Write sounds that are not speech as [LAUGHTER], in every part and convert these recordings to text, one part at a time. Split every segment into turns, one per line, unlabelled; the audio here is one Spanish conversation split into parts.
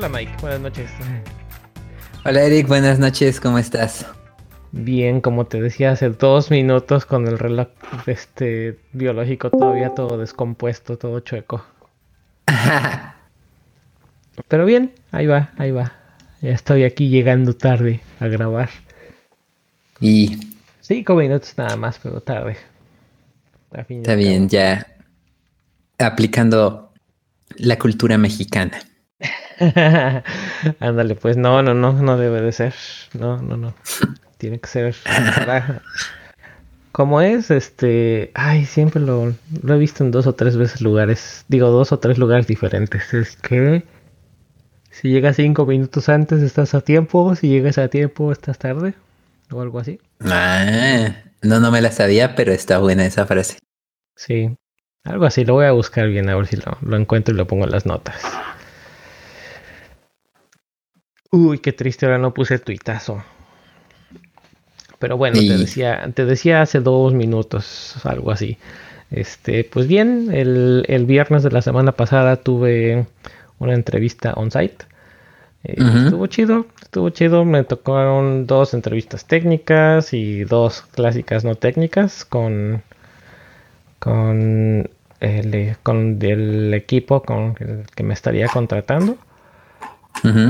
Hola Mike, buenas noches.
Hola Eric, buenas noches, ¿cómo estás?
Bien, como te decía hace dos minutos con el reloj este biológico todavía todo descompuesto, todo chueco. [LAUGHS] Pero bien, ahí va, ahí va. Ya estoy aquí llegando tarde a grabar.
Y
Cinco minutos nada más, pero tarde.
Está bien, ya aplicando la cultura mexicana. [LAUGHS]
Ándale, pues no, no, no, no debe de ser. No, no, no. Tiene que ser. Como es, este. Ay, siempre lo, lo he visto en dos o tres veces lugares. Digo, dos o tres lugares diferentes. Es que. Si llegas cinco minutos antes, estás a tiempo. Si llegas a tiempo, estás tarde. O algo así.
Ah, no, no me la sabía, pero está buena esa frase.
Sí, algo así. Lo voy a buscar bien a ver si lo, lo encuentro y lo pongo en las notas. Uy, qué triste, ahora no puse tuitazo. Pero bueno, te decía, te decía hace dos minutos, algo así. Este, pues bien, el, el, viernes de la semana pasada tuve una entrevista on-site. Eh, estuvo chido, estuvo chido. Me tocaron dos entrevistas técnicas y dos clásicas no técnicas con, con, el, con el equipo con el que me estaría contratando.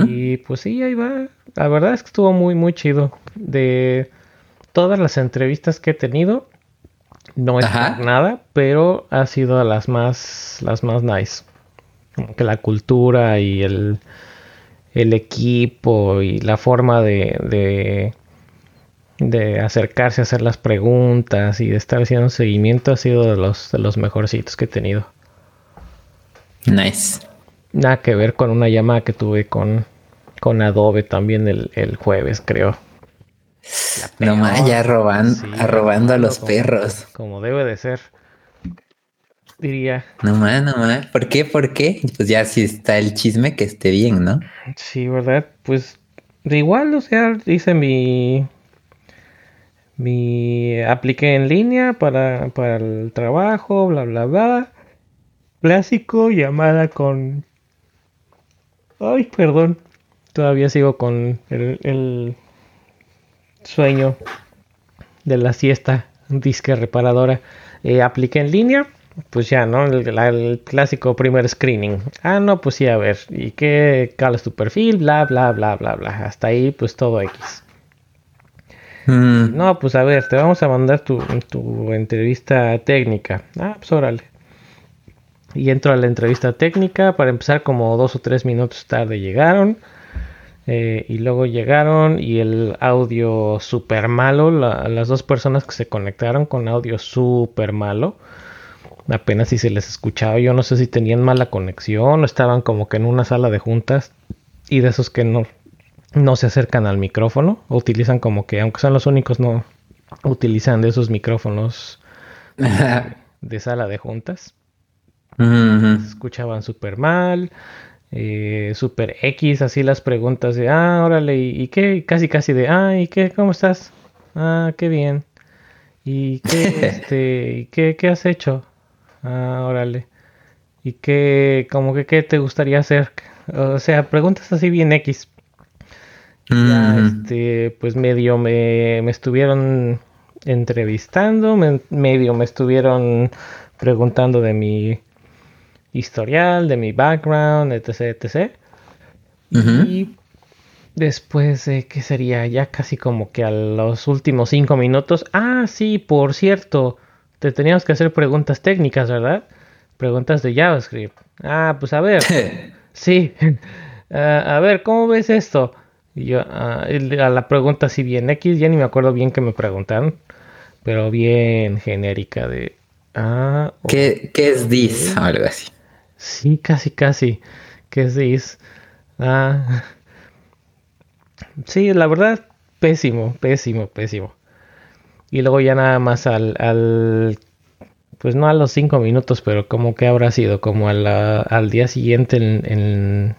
Y pues sí, ahí va. La verdad es que estuvo muy, muy chido. De todas las entrevistas que he tenido, no es nada, pero ha sido las más, las más nice. Como que la cultura y el, el equipo y la forma de, de, de, acercarse a hacer las preguntas y de estar haciendo seguimiento ha sido de los, de los mejorcitos que he tenido.
Nice.
Nada que ver con una llamada que tuve con, con Adobe también el, el jueves, creo.
No más, ya robando, robando a los perros.
Como debe de ser. Diría.
No más, no más. ¿Por qué? ¿Por qué? Pues ya si está el chisme, que esté bien, ¿no?
Sí, ¿verdad? Pues de igual, o sea, hice mi. Mi. Apliqué en línea para, para el trabajo, bla, bla, bla. Clásico, llamada con Ay, perdón. Todavía sigo con el, sueño de la siesta disque reparadora. Eh, apliqué en línea, pues ya, ¿no? El, clásico primer screening. Ah, no, pues sí, a ver. ¿Y qué calas tu perfil? Bla, bla, bla, bla, bla. Hasta ahí, pues todo X. Mm. No, pues a ver, te vamos a mandar tu, tu entrevista técnica. Ah, pues órale y entro a la entrevista técnica. Para empezar, como dos o tres minutos tarde llegaron. Eh, y luego llegaron y el audio súper malo. las dos personas que se conectaron con audio súper malo. Apenas si se les escuchaba. Yo no sé si tenían mala conexión o estaban como que en una sala de juntas. Y de esos que no, no se acercan al micrófono. O utilizan como que, aunque son los únicos, no utilizan de esos micrófonos [LAUGHS] de sala de juntas. Escuchaban súper mal, eh, súper X, así las preguntas de, ah, órale, ¿y, qué? Casi, casi de, ah, ¿y qué? ¿Cómo estás? Ah, qué bien. ¿Y qué, [LAUGHS] este, ¿y qué, qué has hecho? Ah, órale. ¿Y qué, como que, qué te gustaría hacer? O sea, preguntas así bien X. Ya, este, pues medio me, me estuvieron entrevistando, medio me estuvieron preguntando de mi historial, de mi background, etc, etc. Y después de que sería ya casi como que a los últimos cinco minutos. Ah, sí, por cierto, te teníamos que hacer preguntas técnicas, ¿verdad? Preguntas de JavaScript. Ah, pues a ver. [LAUGHS] sí. [LAUGHS] Ah, a ver, ¿cómo ves esto? Y yo, ah, a la pregunta así bien X, ya ni me acuerdo bien que me preguntaron, pero bien genérica de... Ah,
¿Qué, ¿qué es this? Algo así.
Sí, casi, casi. ¿Qué es Ah. [LAUGHS] Sí, la verdad, pésimo, pésimo, pésimo. Y luego ya nada más al, al pues no a los cinco minutos, pero como que habrá sido, como al día siguiente en,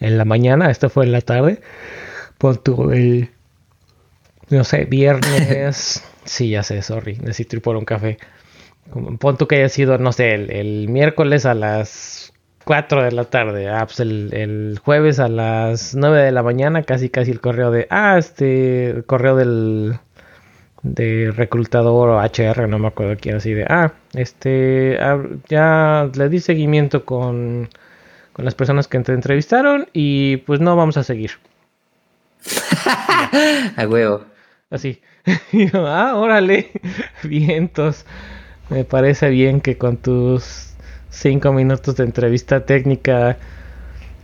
en, la mañana, esto fue en la tarde, pues tuve no sé, viernes, [LAUGHS] sí, ya sé, sorry, necesito ir por un café. Pon tú que haya sido, no sé, el, miércoles a las 4 de la tarde. Ah, pues el, el, jueves a las 9 de la mañana, casi casi el correo de, ah, este, el correo del de reclutador o HR, no me acuerdo quién, así de, ah, este, ah, ya le di seguimiento con, con las personas que te entrevistaron y pues no vamos a seguir. [LAUGHS]
a huevo.
Así. [LAUGHS] ah, órale, [LAUGHS] vientos. Me parece bien que con tus cinco minutos de entrevista técnica,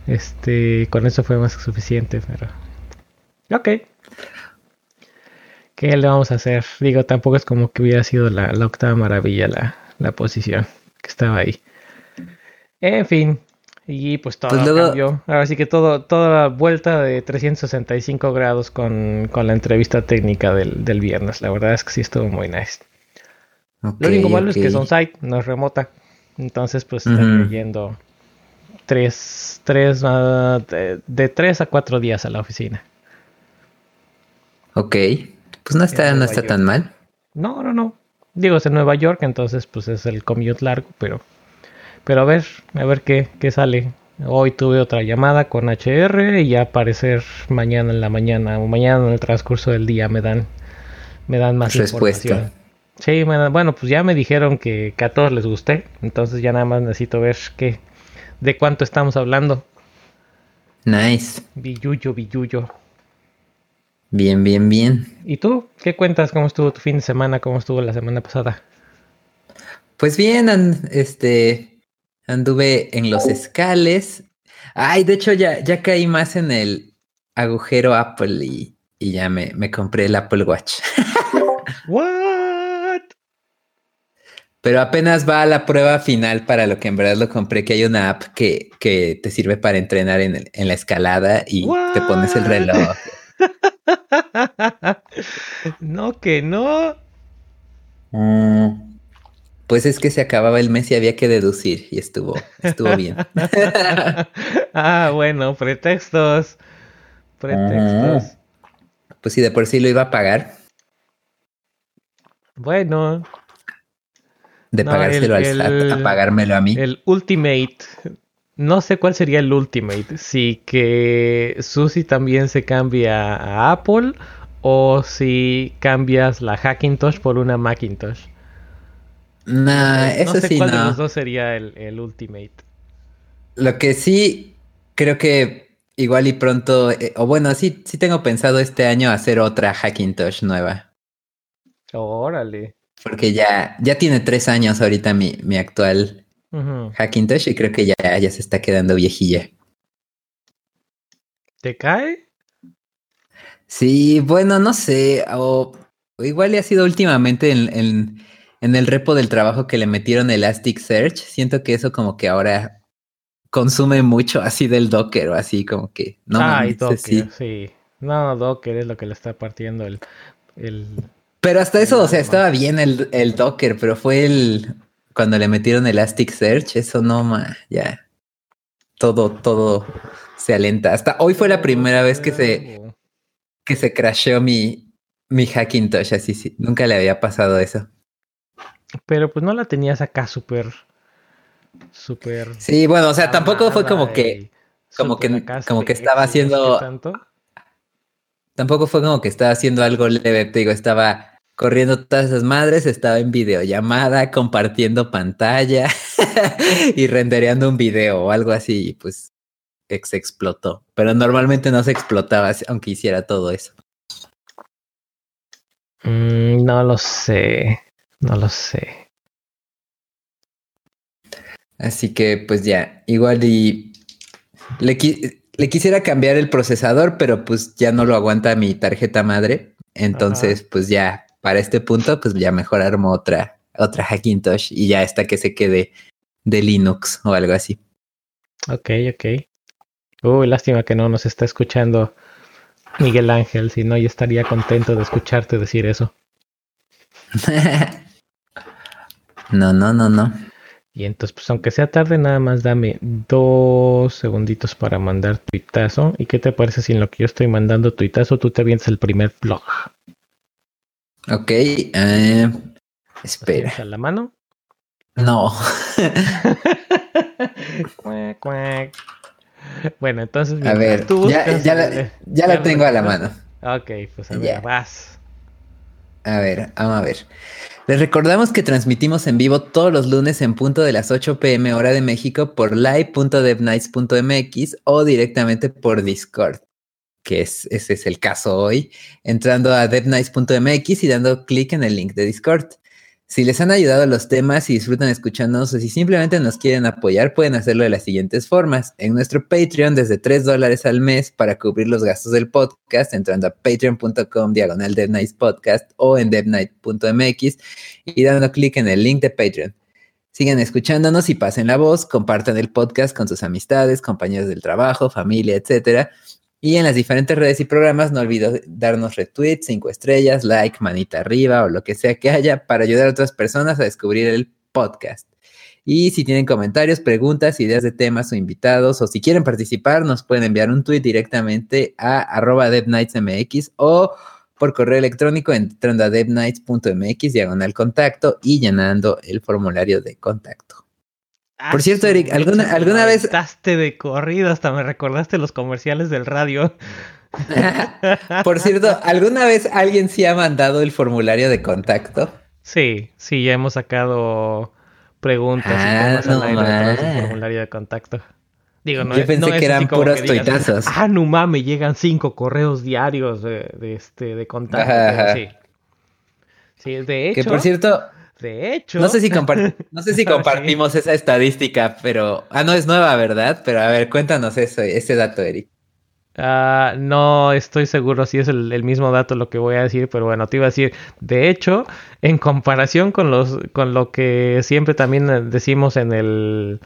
este, con eso fue más que suficiente, pero... Ok. ¿Qué le vamos a hacer? Digo, tampoco es como que hubiera sido la, octava maravilla la, la, posición que estaba ahí. En fin, y pues todo pues cambió. Ahora sí que todo, toda la vuelta de 365 grados con, con la entrevista técnica del, del, viernes. La verdad es que sí estuvo muy nice. Lo único malo es que es on-site, no es remota. Entonces, pues están yendo tres, tres, uh, de, de, tres a cuatro días a la oficina.
Ok. Pues no está, no está tan mal.
No, no, no. Digo, es en Nueva York, entonces pues es el commute largo, pero, pero a ver, a ver qué, qué sale. Hoy tuve otra llamada con HR y ya aparecer mañana en la mañana o mañana en el transcurso del día me dan, me dan más Respuesta. información. Sí, bueno, pues ya me dijeron que, que, a todos les gusté, entonces ya nada más necesito ver qué, de cuánto estamos hablando.
Nice.
Billuyo, billuyo.
Bien, bien, bien.
¿Y tú? ¿Qué cuentas? ¿Cómo estuvo tu fin de semana? ¿Cómo estuvo la semana pasada?
Pues bien, este, anduve en los escales. Ay, de hecho ya, ya caí más en el agujero Apple y, y ya me, me, compré el Apple Watch. [LAUGHS]
¿What?
Pero apenas va a la prueba final para lo que en verdad lo compré, que hay una app que, que te sirve para entrenar en, en la escalada y te pones el reloj. [LAUGHS]
no, que no.
Mm, pues es que se acababa el mes y había que deducir y estuvo, estuvo bien. [LAUGHS]
ah, bueno, pretextos. Pretextos.
Pues si de por sí lo iba a pagar.
Bueno.
De pagárselo al SAT a pagármelo a mí.
El Ultimate no sé cuál sería el Ultimate. Si que Susi también se cambia a Apple o si cambias la Hackintosh por una Macintosh.
Nah, no, eso no sé cuál
de los dos sería el, Ultimate.
Lo que sí creo que igual y pronto, eh, o bueno, sí, sí tengo pensado este año hacer otra Hackintosh nueva.
Órale.
Porque ya, ya tiene tres años ahorita mi, mi actual Hackintosh y creo que ya, ya se está quedando viejilla.
¿Te cae?
Sí, bueno, no sé. O, igual le ha sido últimamente en, en, el repo del trabajo que le metieron Elasticsearch. Siento que eso como que ahora consume mucho así del Docker o así como que...
No, Ay, Docker, sí. No, Docker es lo que le está partiendo el... el
pero hasta eso, o sea, estaba bien el, el Docker, pero fue el, cuando le metieron Elasticsearch, eso no, ma, ya. Todo, todo se alenta. Hasta hoy fue la primera vez que se, que se crasheó mi, mi Hackintosh, así, sí. Nunca le había pasado eso.
Pero pues no la tenías acá súper, súper.
Sí, bueno, o sea, tampoco fue como que, como que, como que estaba haciendo. Tampoco fue como que estaba haciendo algo leve, te digo, estaba corriendo todas esas madres, estaba en videollamada, compartiendo pantalla [LAUGHS] y rendereando un video o algo así, y pues se explotó. Pero normalmente no se explotaba aunque hiciera todo eso.
Mm, no lo sé, no lo sé.
Así que pues ya, igual y le, le quisiera cambiar el procesador, pero pues ya no lo aguanta mi tarjeta madre. Entonces, pues ya para este punto, pues ya mejor armo otra, otra Hackintosh y ya esta que se quede de Linux o algo así.
Ok, ok. Uy, lástima que no nos está escuchando Miguel Ángel, si no, yo estaría contento de escucharte decir eso. [LAUGHS]
no, no, no, no.
Y entonces, pues aunque sea tarde, nada más dame dos segunditos para mandar tuitazo. ¿Y qué te parece si en lo que yo estoy mandando tuitazo tú te avientas el primer blog?
Ok, eh, espera.
A la mano.
No. [LAUGHS]
bueno, entonces.
A ver, ya, ya, la, ya la tengo a la mano.
Ok, pues a ver, vas.
A ver, vamos a ver. Les recordamos que transmitimos en vivo todos los lunes en punto de las 8 pm hora de México por live.devnights.mx o directamente por Discord, que es, ese es el caso hoy, entrando a devnights.mx y dando clic en el link de Discord. Si les han ayudado los temas y disfrutan escuchándonos o si simplemente nos quieren apoyar, pueden hacerlo de las siguientes formas. En nuestro Patreon desde 3 dólares al mes para cubrir los gastos del podcast, entrando a patreon.com diagonal Podcast o en devnight.mx y dando clic en el link de Patreon. Sigan escuchándonos y pasen la voz, compartan el podcast con sus amistades, compañeros del trabajo, familia, etcétera. Y en las diferentes redes y programas, no olviden darnos retweets, cinco estrellas, like, manita arriba o lo que sea que haya para ayudar a otras personas a descubrir el podcast. Y si tienen comentarios, preguntas, ideas de temas o invitados, o si quieren participar, nos pueden enviar un tweet directamente a arroba devnightsmx o por correo electrónico entrando a devnights.mx, diagonal contacto y llenando el formulario de contacto. Por ah, cierto, Eric, ¿alguna, ¿alguna vez...
Estás de corrido, hasta me recordaste los comerciales del radio. [LAUGHS]
Por cierto, ¿alguna vez alguien sí ha mandado el formulario de contacto?
Sí, sí, ya hemos sacado preguntas ah, y no el formulario de contacto.
Digo, no, Yo pensé que eran puros tuitazos.
Ah, no mames, llegan cinco correos diarios de, este, de contacto. Sí. sí, de hecho.
Que por cierto,
de hecho.
No sé si, [LAUGHS] no sé si compartimos esa estadística, pero. Ah, no es nueva, ¿verdad? Pero a ver, cuéntanos eso, ese dato, Eric.
Ah, no estoy seguro si es el, mismo dato lo que voy a decir, pero bueno, te iba a decir, de hecho, en comparación con los, con lo que siempre también decimos en el,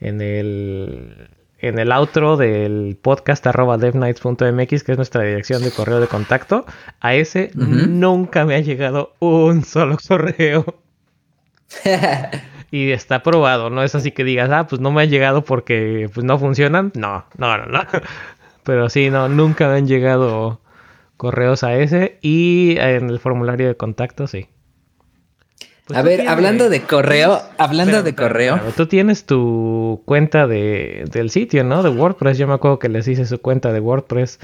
en el, en el outro del podcast arroba devnights.mx, que es nuestra dirección de correo de contacto, a ese nunca me ha llegado un solo correo. [LAUGHS] y está probado, no es así que digas, ah, pues no me ha llegado porque pues no funcionan. No, no, no, no. [LAUGHS] Pero sí, no, nunca me han llegado correos a ese y en el formulario de contacto, sí.
Pues a ver, hablando de correo, hablando de correo.
tú tienes tu cuenta de, del sitio, ¿no? De WordPress. Yo me acuerdo que les hice su cuenta de WordPress.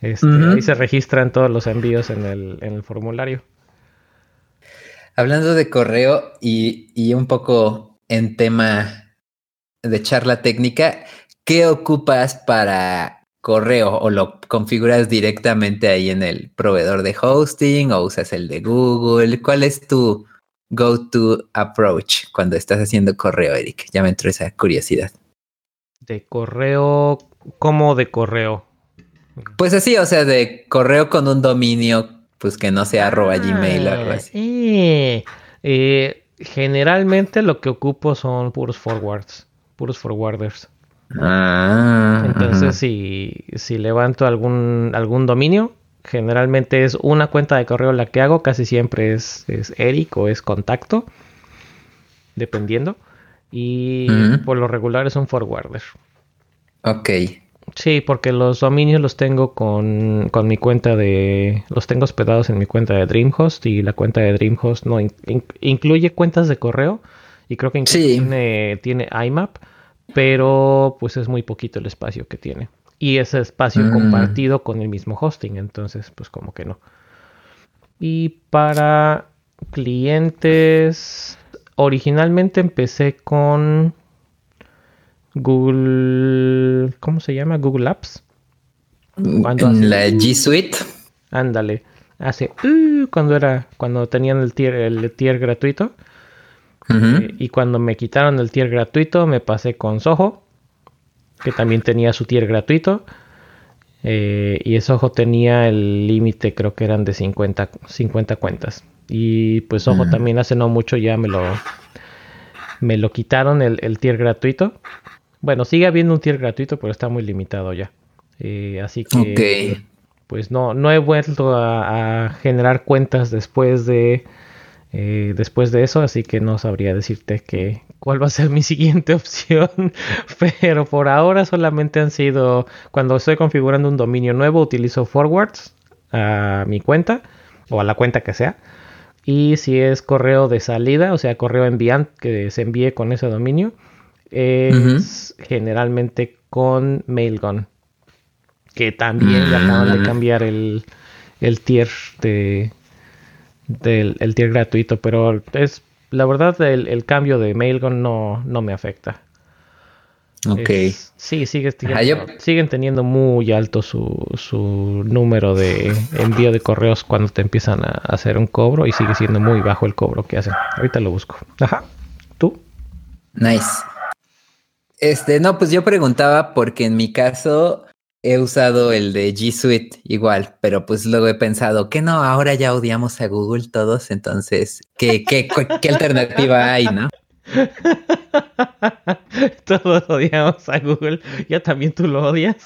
Este, Ahí se registran todos los envíos en el, en el formulario.
Hablando de correo y, y, un poco en tema de charla técnica, ¿qué ocupas para correo o lo configuras directamente ahí en el proveedor de hosting o usas el de Google? ¿Cuál es tu, go-to approach cuando estás haciendo correo, Eric? Ya me entró esa curiosidad.
De correo, ¿cómo de correo?
Pues así, o sea, de correo con un dominio, pues que no sea arroba gmail o algo así.
Eh, eh, generalmente lo que ocupo son puros forwards, puros forwarders. Ah, Entonces, si, si levanto algún, algún dominio, Generalmente es una cuenta de correo la que hago, casi siempre es, Eric o es contacto, dependiendo. Y por lo regular es un forwarder.
Ok.
Sí, porque los dominios los tengo con, mi cuenta de... Los tengo hospedados en mi cuenta de Dreamhost y la cuenta de Dreamhost no incluye cuentas de correo y creo que tiene, tiene IMAP, pero pues es muy poquito el espacio que tiene y ese espacio mm. compartido con el mismo hosting. Entonces, pues como que no. Y para clientes, originalmente empecé con Google, ¿cómo se llama? Google Apps.
En la G Suite.
Ándale. Hace uh, cuando era cuando tenían el tier el tier gratuito. Eh, y cuando me quitaron el tier gratuito me pasé con Soho que también tenía su tier gratuito. Eh, y ese ojo tenía el límite, creo que eran de 50, 50 cuentas. Y pues ojo, también hace no mucho ya me lo, me lo quitaron el, tier gratuito. Bueno, sigue habiendo un tier gratuito, pero está muy limitado ya. Eh, así que pues no, no he vuelto a generar cuentas después de eh, después de eso, así que no sabría decirte que, cuál va a ser mi [LAUGHS] siguiente opción, pero por ahora solamente han sido, cuando estoy configurando un dominio nuevo, utilizo forwards a mi cuenta o a la cuenta que sea Y si es correo de salida, o sea, correo enviante que se envíe con ese dominio, es generalmente con Mailgun. Que también ya acaban de cambiar el, el tier de del el tier gratuito, pero es la verdad el, cambio de Mailgun no, no me afecta.
Ok.
sí, sigue, siguen teniendo muy alto su, su número de envío de correos cuando te empiezan a hacer un cobro y sigue siendo muy bajo el cobro que hacen. Ahorita lo busco. Ajá. ¿Tú?
Nice. Este, no, pues yo preguntaba porque en mi caso he usado el de G Suite igual, pero pues luego he pensado que no, ahora ya odiamos a Google todos, entonces, ¿qué, qué, qué alternativa hay, no? [LAUGHS]
Todos odiamos a Google. ¿Ya también tú lo odias?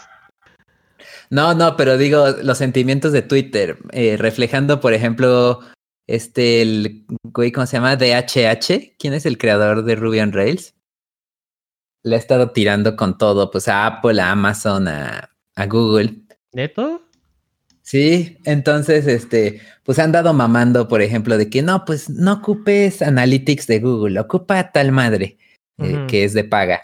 No, no, pero digo los sentimientos de Twitter, eh, reflejando, por ejemplo, este, el güey, ¿cómo se llama? DHH. ¿Quién es el creador de Ruby on Rails? Le ha estado tirando con todo, pues a Apple, a Amazon, a, a Google.
¿Neto?
Sí, entonces, este, pues han dado mamando, por ejemplo, de que no, pues no ocupes Analytics de Google, ocupa tal madre eh, que es de paga.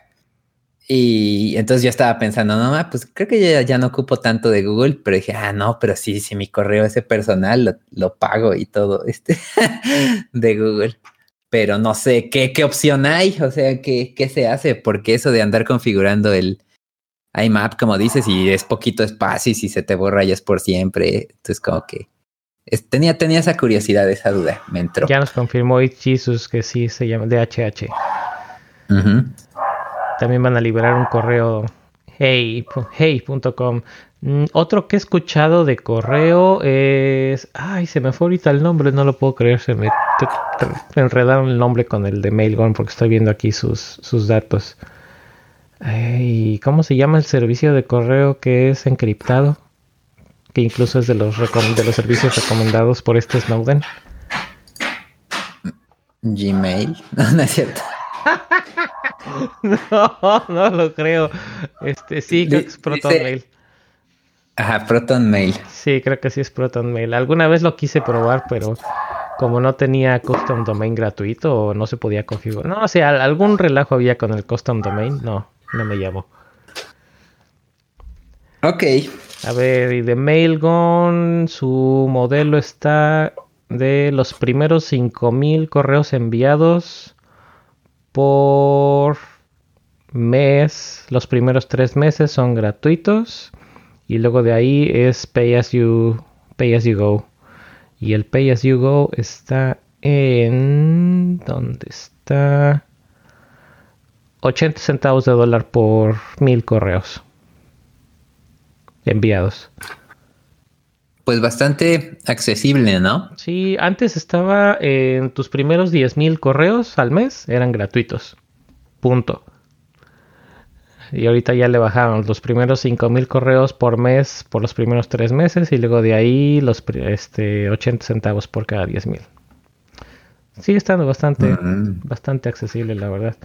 Y entonces yo estaba pensando, no, pues creo que ya, ya, no ocupo tanto de Google, pero dije, ah, no, pero sí, si mi correo ese personal lo, pago y todo [LAUGHS] este de Google. Pero no sé qué, qué opción hay, o sea, qué, qué se hace, porque eso de andar configurando el, IMAP, como dices, y es poquito espacio y si se te borra ya es por siempre. Entonces, como que tenía, tenía esa curiosidad, esa duda, me entró.
Ya nos confirmó Jesus que sí se llama DHH. También van a liberar un correo hey.com. Mm, otro que he escuchado de correo es. Ay, se me fue ahorita el nombre, no lo puedo creer. Se me enredaron el nombre con el de Mailgun porque estoy viendo aquí sus, sus datos. ¿Y cómo se llama el servicio de correo que es encriptado? Que incluso es de los, de los servicios recomendados por este Snowden.
Gmail. [LAUGHS] No, es cierto. [LAUGHS]
no, no lo creo. Este, sí, creo que es ProtonMail.
Ajá, ProtonMail.
Sí, creo que sí es ProtonMail. Alguna vez lo quise probar, pero como no tenía custom domain gratuito o no se podía configurar. No, o sea, algún relajo había con el custom domain. No, no me llamo.
Ok.
A ver, y de Mailgun, su modelo está de los primeros 5000 correos enviados por mes. Los primeros tres meses son gratuitos. Y luego de ahí es Pay as you, pay as you go. Y el Pay as you go está en. ¿Dónde está? 80 centavos de dólar por mil correos enviados.
Pues bastante accesible, ¿no?
Sí, antes estaba en tus primeros 10 mil correos al mes, eran gratuitos. Punto. Y ahorita ya le bajaron los primeros 5 mil correos por mes por los primeros 3 meses y luego de ahí los este, 80 centavos por cada 10 mil. Sigue estando bastante, mm. bastante accesible, la verdad.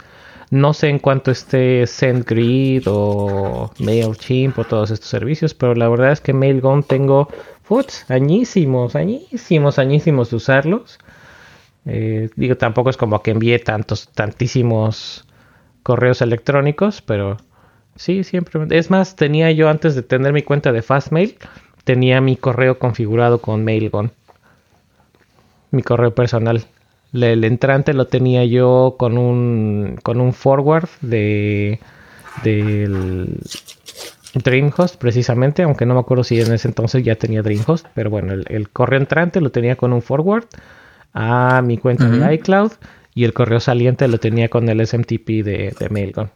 No sé en cuánto esté SendGrid o MailChimp o todos estos servicios, pero la verdad es que MailGun tengo putz, añísimos, añísimos, añísimos de usarlos. Eh, digo, tampoco es como que envíe tantos, tantísimos correos electrónicos, pero sí, siempre. Es más, tenía yo antes de tener mi cuenta de Fastmail, tenía mi correo configurado con MailGun. Mi correo personal. El entrante lo tenía yo con un, con un forward de del DreamHost precisamente, aunque no me acuerdo si en ese entonces ya tenía DreamHost, pero bueno, el, correo entrante lo tenía con un forward a mi cuenta de iCloud y el correo saliente lo tenía con el SMTP de, de Mailgun.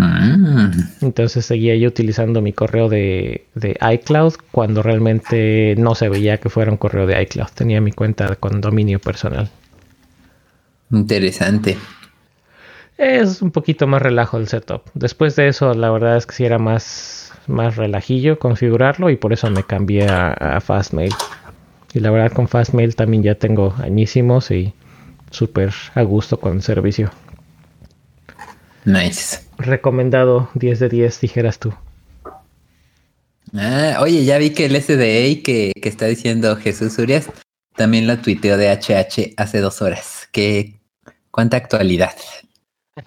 Mm. Entonces seguía yo utilizando mi correo de, iCloud cuando realmente no se veía que fuera un correo de iCloud. Tenía mi cuenta con dominio personal.
Interesante.
Es un poquito más relajo el setup. Después de eso, la verdad es que sí era más, más relajillo configurarlo y por eso me cambié a, a Fastmail. Y la verdad con Fastmail también ya tengo añísimos y súper a gusto con el servicio.
Nice.
Recomendado 10 de 10, dijeras tú.
Ah, oye, ya vi que el SDA que, que está diciendo Jesús Urias también lo tuiteó de HH hace dos horas. ¿Qué, ¿Cuánta actualidad?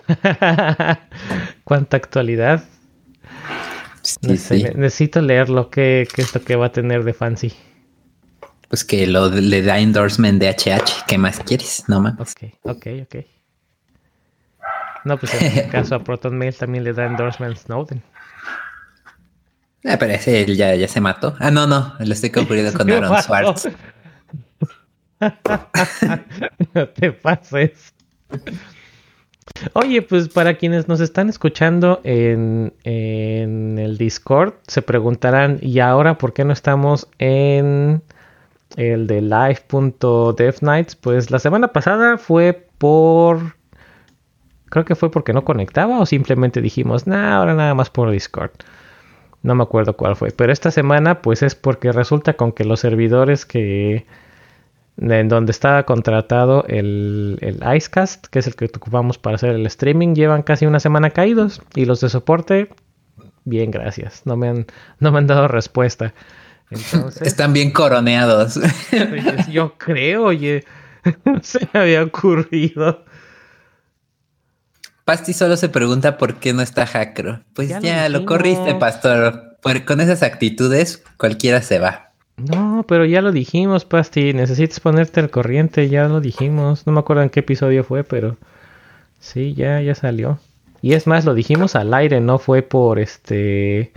[LAUGHS]
¿Cuánta actualidad? Necesito leerlo. ¿Qué, ¿Qué es lo que va a tener de fancy?
Pues que lo le da endorsement de HH. ¿Qué más quieres? No más.
Ok, ok, ok. No, pues en el [LAUGHS] caso a Proton Mail también le da endorsement Snowden.
Ah, pero ese ya, ya se mató. Ah, no, no, lo estoy confundiendo [LAUGHS] con Aaron Swartz. [LAUGHS]
no te pases. Oye, pues para quienes nos están escuchando en, en, el Discord, se preguntarán, ¿y ahora por qué no estamos en el de live.devnights? Pues la semana pasada fue por... Creo que fue porque no conectaba o simplemente dijimos, nah, ahora nada más por Discord. No me acuerdo cuál fue. Pero esta semana pues es porque resulta con que los servidores que en donde estaba contratado el, el, Icecast, que es el que ocupamos para hacer el streaming, llevan casi una semana caídos. Y los de soporte, bien, gracias. No me han, no me han dado respuesta.
Están bien coroneados.
Yo creo, oye, [LAUGHS] se me había ocurrido.
Pasti solo se pregunta por qué no está Hackro. Pues ya, lo, lo corriste, pastor. con esas actitudes, cualquiera se va.
No, pero ya lo dijimos, Pasti. Necesitas ponerte al corriente, ya lo dijimos. No me acuerdo en qué episodio fue, pero sí, ya, ya salió. Y es más, lo dijimos al aire, no fue por este.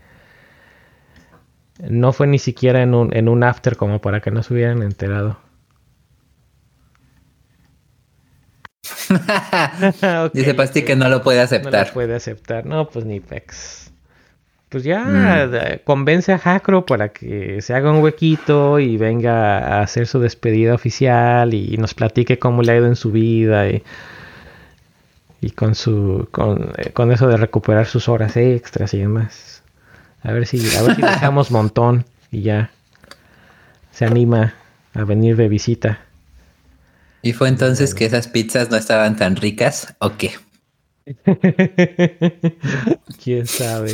No fue ni siquiera en un, en un after como para que no se hubieran enterado. [LAUGHS]
Dice Pasti que no lo puede aceptar.
No lo puede aceptar. No, pues ni pex pues ya mm. convence a Jacro para que se haga un huequito y venga a hacer su despedida oficial y nos platique cómo le ha ido en su vida y, con su con, eh, con, eso de recuperar sus horas extras y demás. A ver si a ver si dejamos [LAUGHS] montón y ya se anima a venir de visita.
¿Y fue entonces que esas pizzas no estaban tan ricas o qué? [LAUGHS]
¿Quién sabe?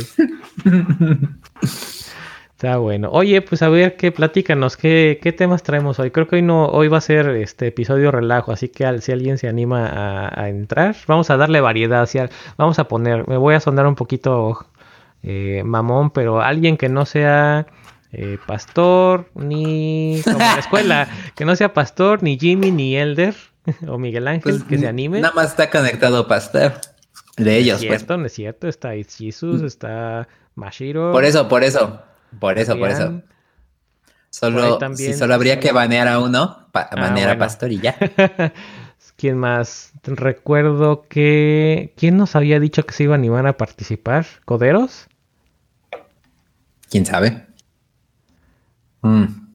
Está bueno. Oye, pues a ver, qué platícanos, qué, qué temas traemos hoy. Creo que hoy no, hoy va a ser este episodio relajo, así que si alguien se anima a, entrar, vamos a darle variedad. vamos a poner, me voy a sonar un poquito eh, mamón, pero alguien que no sea eh, pastor, ni como la escuela, [LAUGHS] que no sea pastor, ni Jimmy, ni Elder, [LAUGHS] o Miguel Ángel, pues, que se anime.
Nada más está conectado pastor. De ellos,
no es pues. cierto, No es cierto, está Jesus, mm. está Mashiro.
Por eso, por eso. Por eso, por eso. Solo, si solo habría que banear a uno, ah, banear a Pastor y ya. [LAUGHS]
¿Quién más? Recuerdo que. ¿Quién nos había dicho que se iban y iban a participar? ¿Coderos?
¿Quién sabe? Mm.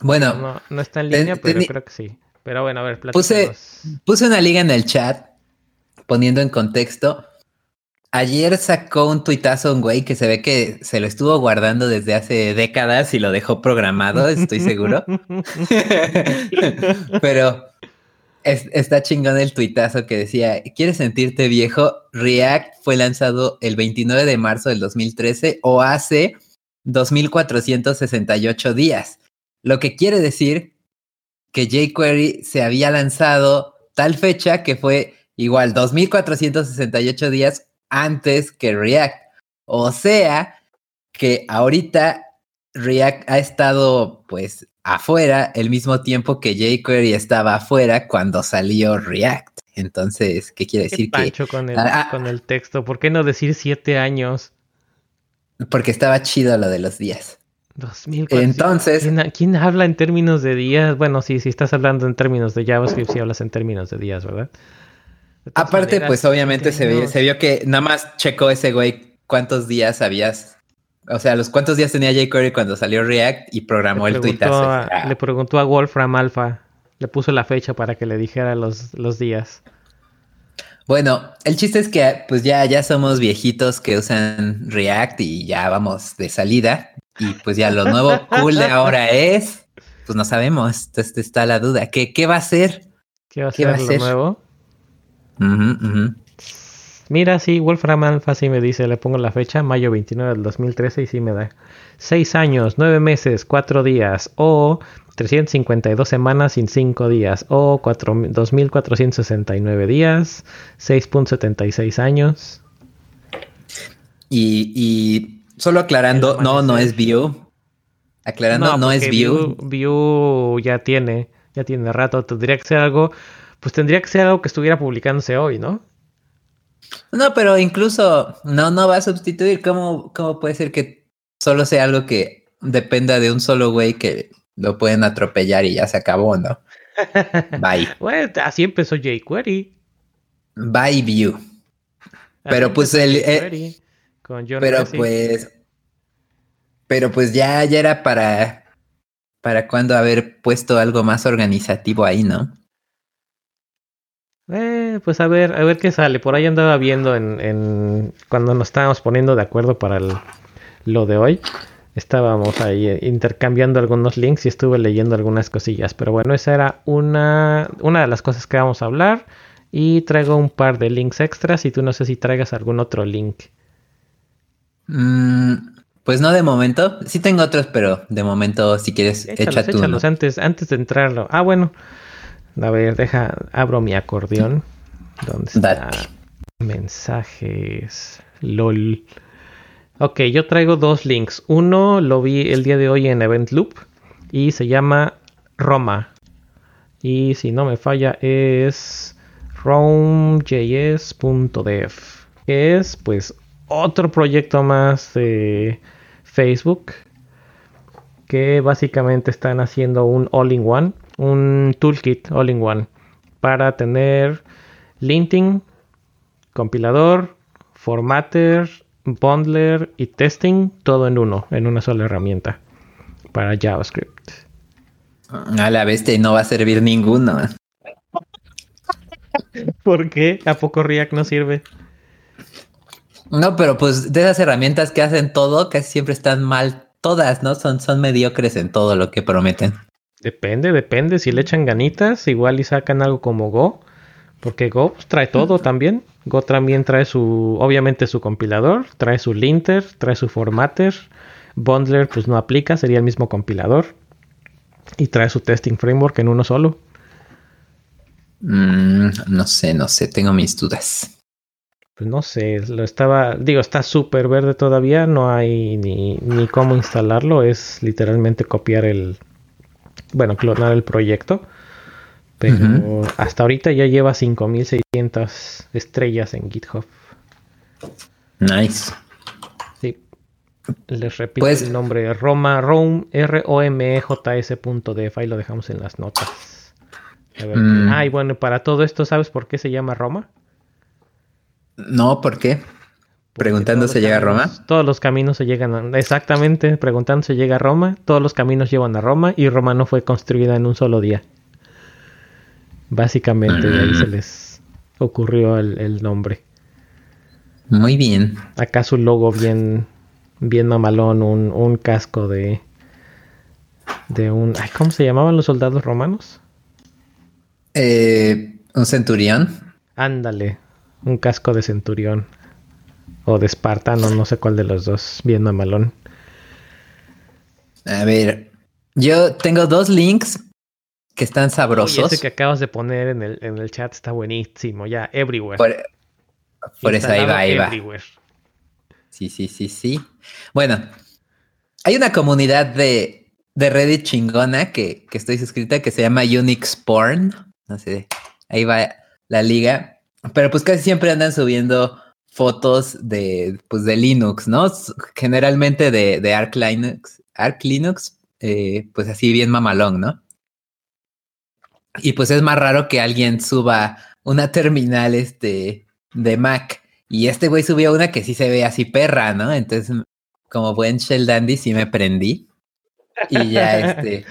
Bueno. No, está en línea, pero creo que sí. Pero bueno, a ver,
puse, puse una liga en el chat poniendo en contexto, ayer sacó un tuitazo un güey que se ve que se lo estuvo guardando desde hace décadas y lo dejó programado, estoy seguro. [LAUGHS] [LAUGHS] Pero está chingón el tuitazo que decía, ¿quieres sentirte viejo? React fue lanzado el 29 de marzo del 2013 o hace 2468 días, lo que quiere decir que jQuery se había lanzado tal fecha que fue igual 2468 días antes que React. O sea que ahorita React ha estado pues afuera el mismo tiempo que jQuery estaba afuera cuando salió React. Entonces, ¿qué quiere decir?
que, con el, ah, ah. con el texto. ¿Por qué no decir siete años?
Porque estaba chido lo de los días.
2004. Entonces. ¿quién, ¿quién, habla en términos de días? Bueno, sí, si estás hablando en términos de JavaScript, sí hablas en términos de días, ¿verdad?
Aparte, pues obviamente se vio, se vio que nada más checó ese güey cuántos días habías. O sea, los cuántos días tenía jQuery cuando salió React y programó el tuitazo.
Le preguntó a Wolfram Alpha, le puso la fecha para que le dijera los, los días.
Bueno, el chiste es que pues ya, ya somos viejitos que usan React y ya vamos de salida. Y pues ya lo nuevo [LAUGHS] cool de ahora es, pues no sabemos, entonces está la duda. ¿Qué, qué va a ser?
¿Qué va a ser, lo nuevo? Mira, sí, Wolfram Alpha sí me dice, le pongo la fecha, mayo 29 del 2013 y sí me da 6 años, 9 meses, 4 días o 352 semanas sin 5 días o 2.469 días, 6.76 años.
Y, y solo aclarando, no, no es View. Aclarando, no, es View.
View ya tiene, ya tiene rato. Tendría que ser algo, pues tendría que ser algo que estuviera publicándose hoy, ¿no?
No, pero incluso no, no va a sustituir. ¿Cómo, cómo puede ser que solo sea algo que dependa de un solo güey que lo pueden atropellar y ya se acabó, ¿no? [LAUGHS]
Bye. bueno, así empezó jQuery.
Bye View. Pero pues el... Eh, pero pues pero pues ya, ya era para, para cuando haber puesto algo más organizativo ahí, ¿no?
Eh, pues a ver, a ver qué sale. Por ahí andaba viendo en, en cuando nos estábamos poniendo de acuerdo para el, lo de hoy. Estábamos ahí eh, intercambiando algunos links y estuve leyendo algunas cosillas. Pero bueno, esa era una, una de las cosas que vamos a hablar. Y traigo un par de links extras y tú no sé si traigas algún otro link.
Mm, pues no de momento. Sí tengo otros, pero de momento si quieres
echa tú. antes, antes de entrarlo. Ah, bueno. A ver, deja, abro mi acordeón. ¿Dónde está? Mensajes. LOL. Ok, yo traigo dos links. Uno lo vi el día de hoy en Event Loop y se llama Roma. Y si no me falla es romejs.dev, que es pues otro proyecto más de Facebook que básicamente están haciendo un all-in-one, un toolkit all-in-one para tener linting, compilador, formatter, bundler y testing todo en uno, en una sola herramienta para JavaScript.
A la bestia y no va a servir ninguno. [LAUGHS]
¿Por qué? ¿A poco React no sirve?
No, pero pues de esas herramientas que hacen todo, casi siempre están mal todas, ¿no? Son, son mediocres en todo lo que prometen.
Depende, depende. Si le echan ganitas, igual y sacan algo como Go. Porque Go trae todo también. Go también trae su, obviamente su compilador, trae su linter, trae su formatter. Bundler pues no aplica, sería el mismo compilador. Y trae su testing framework en uno solo.
Mm, no sé, no sé, tengo mis dudas
pues no sé, lo estaba, digo, está súper verde todavía, no hay ni, ni cómo instalarlo, es literalmente copiar el, bueno, clonar el proyecto, pero hasta ahorita ya lleva 5600 estrellas en GitHub.
Nice.
Sí. Les repito pues el nombre, Roma, Rome, r o m j s ahí lo dejamos en las notas. A ver. Mm. Ah, y bueno, para todo esto, ¿sabes por qué se llama Roma?
No, ¿por qué? Preguntando se llega a Roma.
Todos los caminos se llegan a, exactamente, preguntando se llega a Roma, todos los caminos llevan a Roma y Roma no fue construida en un solo día. Básicamente de ahí se mm. les ocurrió el, nombre.
Muy bien.
Acá su logo bien, bien mamalón, un, un casco de, de un, ¿cómo se llamaban los soldados romanos?
Eh, un centurión.
Ándale, un casco de centurión o de espartano, no sé cuál de los dos, viendo a Malón.
A ver, yo tengo dos links que están sabrosos.
ese que acabas de poner en el, en el chat está buenísimo, ya, everywhere.
Por, eso ahí va, ahí va. Sí, sí, sí, sí. Bueno, hay una comunidad de, de Reddit chingona que, que estoy suscrita que se llama Unix Porn. No sé, ahí va la liga. Pero pues casi siempre andan subiendo fotos de, pues de Linux, ¿no? Generalmente de, de Arc Linux, Arc Linux, eh, pues así bien mamalón, ¿no? Y pues es más raro que alguien suba una terminal este, de Mac. Y este güey subió una que sí se ve así perra, ¿no? Entonces, como buen Shell Dandy, sí me prendí. Y ya este.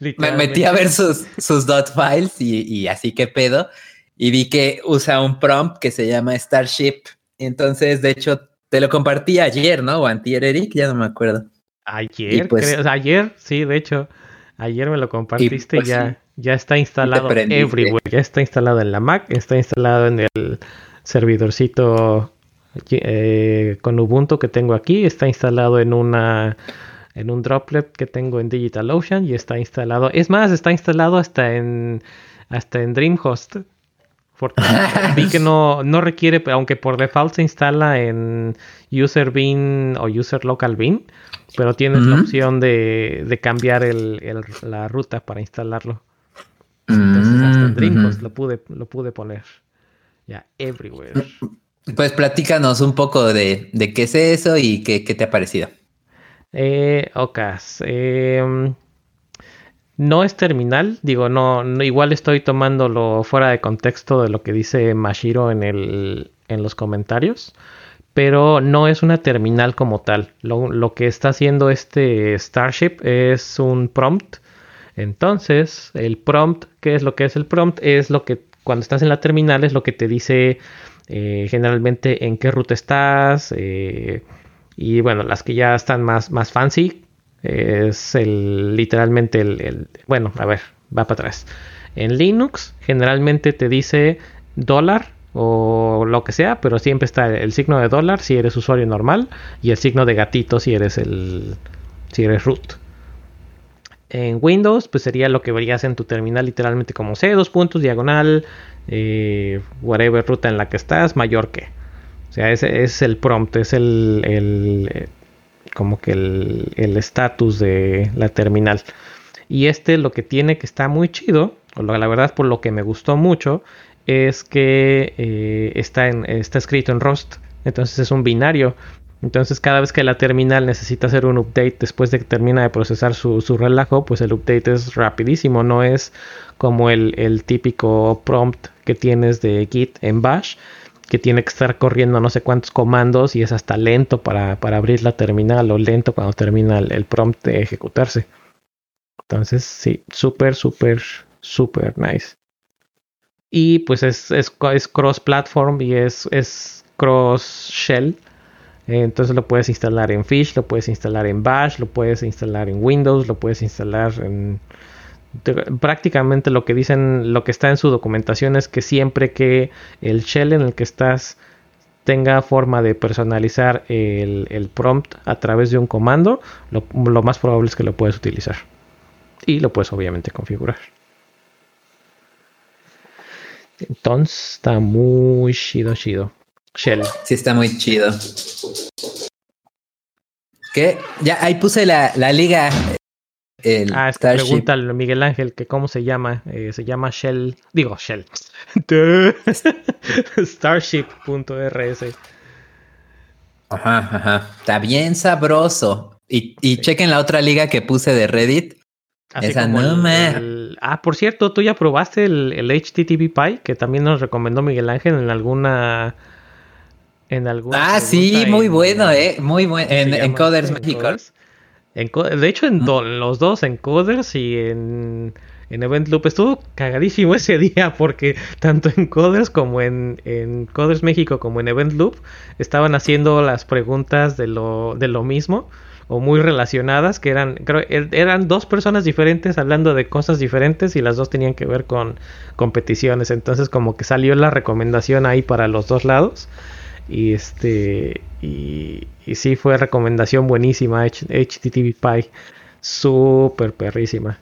[LAUGHS] me metí a ver sus, sus dot files y, y así que pedo y vi que usa un prompt que se llama Starship. Entonces, de hecho, te lo compartí ayer, ¿no? O antier, Eric, ya no me acuerdo.
Ayer, pues, ayer, sí, de hecho, ayer me lo compartiste y, pues ya, ya está instalado everywhere. Ya está instalado en la Mac, está instalado en el servidorcito eh, con Ubuntu que tengo aquí. Está instalado en una en un droplet que tengo en DigitalOcean y está instalado. Es más, está instalado hasta en hasta en DreamHost. Porque vi que no, no requiere, aunque por default se instala en User Bean o User Local Bean, pero tienes la opción de, cambiar la ruta para instalarlo. Entonces hasta en mm, Dreamhost lo, pude, lo pude poner. Ya, everywhere.
Pues platícanos un poco de, qué es eso y qué, te ha parecido.
Eh, ok. Em, no es terminal, digo, no, igual estoy tomándolo fuera de contexto de lo que dice Mashiro en, el, en los comentarios, pero no es una terminal como tal. Lo, que está haciendo este Starship es un prompt. Entonces, el prompt, ¿qué es lo que es el prompt? Es lo que cuando estás en la terminal es lo que te dice eh, generalmente en qué ruta estás. Eh, y bueno, las que ya están más, más fancy, es el literalmente el, bueno, a ver, va para atrás. En Linux generalmente te dice dólar o lo que sea, pero siempre está el signo de dólar si eres usuario normal y el signo de gatito si eres el si eres root. En Windows, pues sería lo que verías en tu terminal literalmente como C, dos puntos, diagonal, eh, whatever ruta en la que estás, mayor que. O sea, ese es el prompt, es el como que el estatus de la terminal. Y este lo que tiene que está muy chido, o la verdad por lo que me gustó mucho, es que eh, está, en, está escrito en Rust. Entonces es un binario. Entonces cada vez que la terminal necesita hacer un update después de que termina de procesar su, su relajo, pues el update es rapidísimo. No es como el, el típico prompt que tienes de Git en Bash, que tiene que estar corriendo no sé cuántos comandos y es hasta lento para, abrir la terminal o lento cuando termina el, prompt de ejecutarse. Entonces, sí, súper, súper, súper nice. Y pues es, es, cross-platform y es, es cross-shell. Entonces lo puedes instalar en Fish, lo puedes instalar en Bash, lo puedes instalar en Windows, lo puedes instalar en prácticamente lo que dicen, lo que está en su documentación es que siempre que el shell en el que estás tenga forma de personalizar el, prompt a través de un comando, lo, más probable es que lo puedes utilizar. Y lo puedes obviamente configurar. Entonces está muy chido, chido. Shell.
Sí, está muy chido. ¿Qué? Ya ahí puse la, la liga
ah, es que pregunta Miguel Ángel que cómo se llama. Eh, se llama Shell. Digo, Shell. [LAUGHS] [LAUGHS] Starship.rs.
Ajá, ajá. Está bien sabroso. Y, y chequen la otra liga que puse de Reddit. Esa no.
Ah, por cierto, tú ya probaste el, el HTTP que también nos recomendó Miguel Ángel en alguna. En alguna.
Ah, sí, muy bueno, eh. Muy bueno. En, Coders México
de hecho, en los dos, en Coders y en, en Event Loop, estuvo cagadísimo [LAUGHS] ese día porque tanto en Coders como en, en Coders México como en Event Loop estaban haciendo las preguntas de lo, de lo mismo o muy relacionadas, que eran, creo, er, eran dos personas diferentes hablando de cosas diferentes y las dos tenían que ver con competiciones. Entonces como que salió la recomendación ahí para los dos lados. Y este y, y sí fue recomendación buenísima HTTP Pie. Súper perrísima.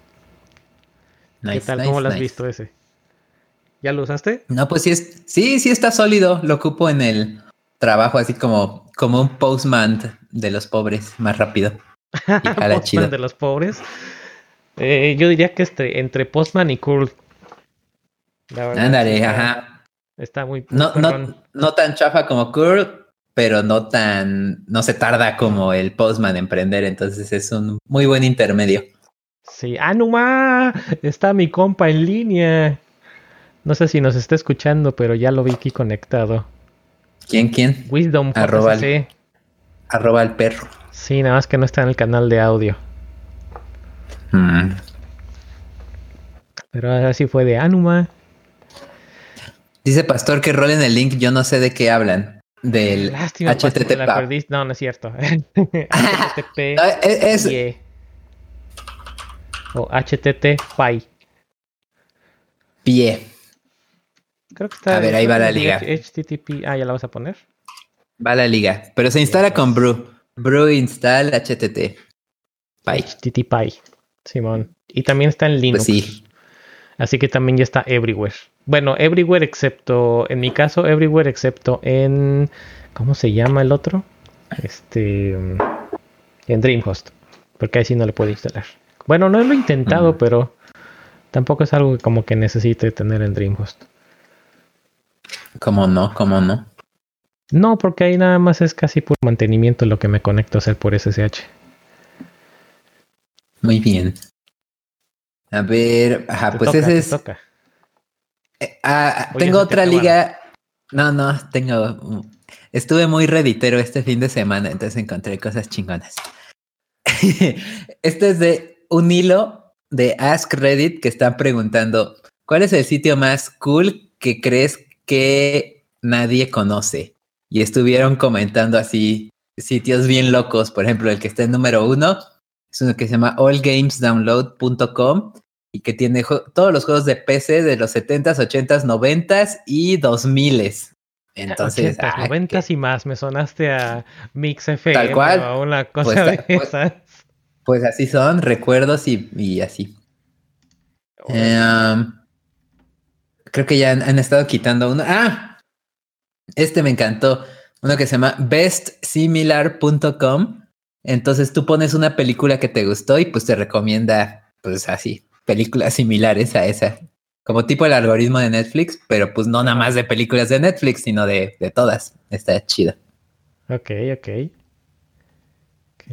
¿Qué tal? ¿Cómo lo has visto ese? ¿Ya lo usaste?
No, pues sí es, sí, sí está sólido. Lo ocupo en el trabajo así como, como un postman de los pobres, más rápido. [LAUGHS]
postman de los pobres. Eh, yo diría que este, entre Postman y Curl.
Ándale, ajá.
Está muy...
No, no, no, tan chafa como Kurt, pero no tan... No se tarda como el Postman en prender, entonces es un muy buen intermedio.
Sí, Anuma, está mi compa en línea. No sé si nos está escuchando, pero ya lo vi aquí conectado.
¿Quién, quién?
Wisdom.
Arroba, el, arroba el perro.
Sí, nada más que no está en el canal de audio. Mm. Pero así fue de Anuma.
Dice Pastor que rolen el link, yo no sé de qué hablan. Del Lástima, HTTP.
No, no es cierto. [LAUGHS] HTTP. [LAUGHS] es, O HTTP.
Pie.
Creo que está.
A ver, ahí va la liga.
HTTP. Ah, ya la vas a poner.
Va la liga. Pero se instala con Brew. Brew install HTTP.
HTTP. Simón. Y también está en Linux.
Pues sí.
Así que también ya está everywhere. Bueno, everywhere excepto, en mi caso, everywhere excepto en, ¿cómo se llama el otro? Este, en Dreamhost. Porque ahí sí no le puedo instalar. Bueno, no lo he intentado, pero tampoco es algo que como que necesite tener en Dreamhost.
¿Cómo no? ¿Cómo no?
No, porque ahí nada más es casi por mantenimiento lo que me conecto a hacer por SSH.
Muy bien. A ver, ajá, pues ese es. Eh, ah, tengo otra liga. No, no, tengo. Estuve muy reditero este fin de semana, entonces encontré cosas chingonas. [LAUGHS] este es de un hilo de Ask Reddit que está preguntando: ¿Cuál es el sitio más cool que crees que nadie conoce? Y estuvieron comentando así sitios bien locos. Por ejemplo, el que está en número uno es uno que se llama allgamesdownload.com y que tiene todos los juegos de PC de los 70s, 80s, 90s y 2000s.
Entonces, 90 s y más, me sonaste a Mix FM
Tal cual.
o a una cosa
pues,
de
pues,
esas.
Pues así son, recuerdos y, y así. Eh, creo que ya han, han, estado quitando uno. ¡Ah! Este me encantó. Uno que se llama bestsimilar.com entonces tú pones una película que te gustó y pues te recomienda, pues así, películas similares a esa. Como tipo el algoritmo de Netflix, pero pues no nada más de películas de Netflix, sino de, de todas. Está chido.
Ok, ok.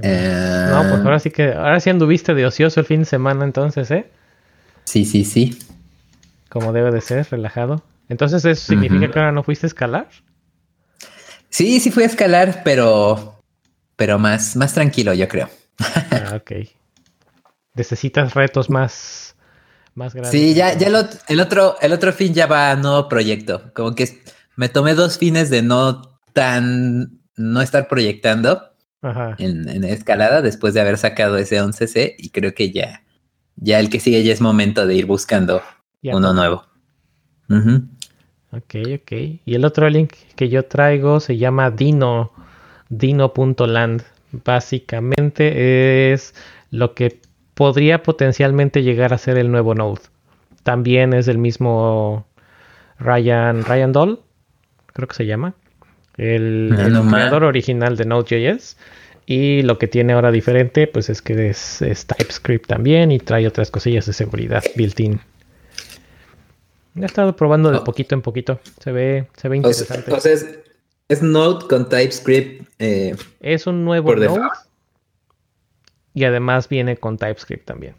Eh, no, pues ahora sí que, ahora sí anduviste de ocioso el fin de semana entonces, ¿eh?
Sí, sí, sí.
Como debe de ser, relajado. Entonces, ¿eso significa que ahora no fuiste a escalar?
Sí, sí fui a escalar, pero pero más, más tranquilo, yo creo.
Ah, ok. Necesitas retos más, más grandes.
Sí, ya, ya el, otro, el otro fin ya va a nuevo proyecto. Como que me tomé dos fines de no tan, no estar proyectando En, escalada después de haber sacado ese 11C y creo que ya, ya el que sigue ya es momento de ir buscando uno nuevo.
Ok, ok. Y el otro link que yo traigo se llama Dino Dino.land. Básicamente es lo que podría potencialmente llegar a ser el nuevo Node. También es el mismo Ryan, Ryan Doll, creo que se llama, el, creador original de Node.js. Y lo que tiene ahora diferente, pues es que es, TypeScript también y trae otras cosillas de seguridad built-in. He estado probando de oh. poquito en poquito. Se ve, se ve interesante.
Es Node con TypeScript. Eh,
es un nuevo Node. Y además viene con TypeScript también.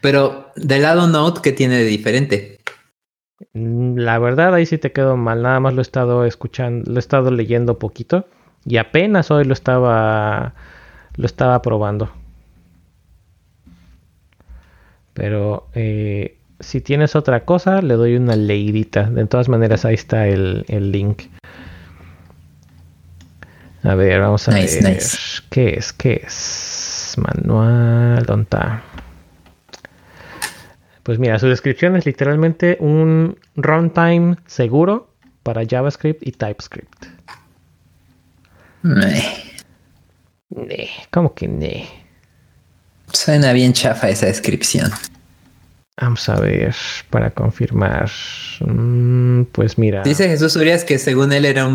Pero del lado Node, ¿qué tiene de diferente?
Mm, la verdad, ahí sí te quedo mal. Nada más lo he estado escuchando, lo he estado leyendo poquito. Y apenas hoy lo estaba. Lo estaba probando. Pero eh, si tienes otra cosa, le doy una leidita. De todas maneras, ahí está el, link. A ver, vamos a ver. ¿Qué es? ¿Qué es? Manual. ¿Dónde está? Pues mira, su descripción es literalmente un runtime seguro para JavaScript y TypeScript. ¿Cómo que ne?
Suena bien chafa esa descripción.
Vamos a ver, para confirmar. Mm, pues mira.
Dice Jesús Urias que según él era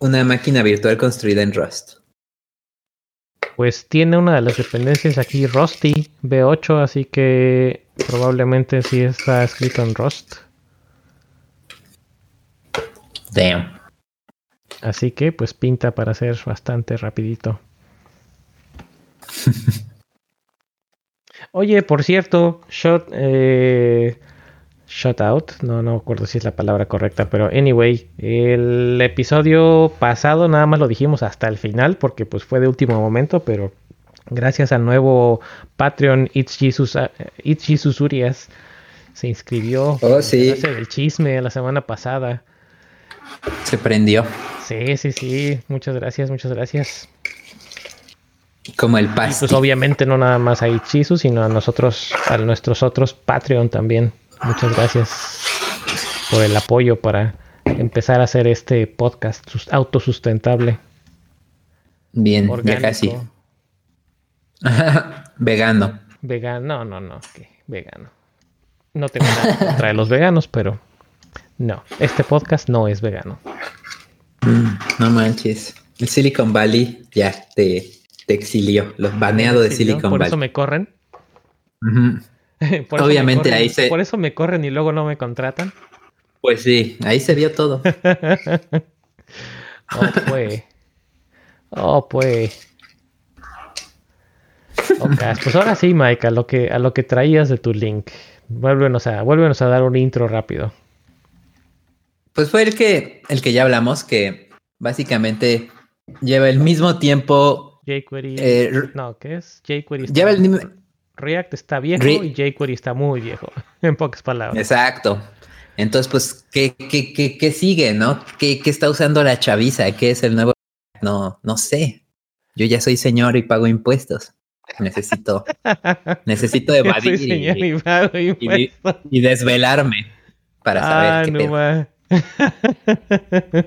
una máquina virtual construida en Rust.
Pues tiene una de las dependencias aquí, Rusty V8, así que probablemente sí está escrito en Rust.
Damn.
Así que pues pinta para ser bastante rapidito. [LAUGHS] Oye, por cierto, shot, eh, shut out, no, no acuerdo si es la palabra correcta, pero anyway, el episodio pasado nada más lo dijimos hasta el final porque pues fue de último momento, pero gracias al nuevo Patreon It's Jesus, uh, Jesus Urias se inscribió.
Oh, sí.
El chisme la semana pasada.
Se prendió.
Sí, sí, sí. Muchas gracias, muchas gracias.
Como el pasti.
pues obviamente no nada más a Ichizu, sino a nosotros, a nuestros otros Patreon también. Muchas gracias. por el apoyo para empezar a hacer este podcast autosustentable.
Bien, ya casi. [LAUGHS] Vegano.
Vegano, no, no, no, vegano. No tengo nada contra los veganos, pero no, este podcast no es vegano.
Mm, no manches. El Silicon Valley ya te, te exilió, los baneados de Silicon Valley.
Por eso me corren. [LAUGHS]
Obviamente ahí se.
Por eso me corren y luego no me contratan.
Pues sí, ahí se vio todo. [LAUGHS]
oh, pues. Oh, pues. pues ahora sí, Mike, a lo que, a lo que traías de tu link. Vuélvenos a, vuélvenos a dar un intro rápido.
Pues fue el que, el que ya hablamos, que básicamente lleva el mismo tiempo.
jQuery. Eh, no, ¿qué es? jQuery.
Lleva el
React está viejo y jQuery está muy viejo, [LAUGHS] en pocas palabras.
Exacto. Entonces, pues, ¿qué, qué, qué, qué sigue, no? ¿Qué, ¿Qué, está usando la chaviza? ¿Qué es el nuevo? No, no sé. Yo ya soy señor y pago impuestos. Necesito, [LAUGHS] necesito evadir y, desvelarme para saber ah,
qué [LAUGHS]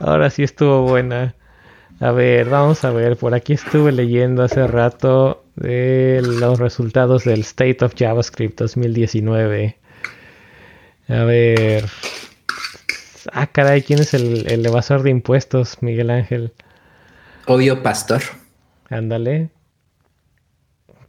Ahora sí estuvo buena. A ver, vamos a ver. Por aquí estuve leyendo hace rato de los resultados del State of JavaScript 2019. A ver. Ah, caray, ¿quién es el, el evasor de impuestos, Miguel Ángel?
Obvio Pastor.
Ándale.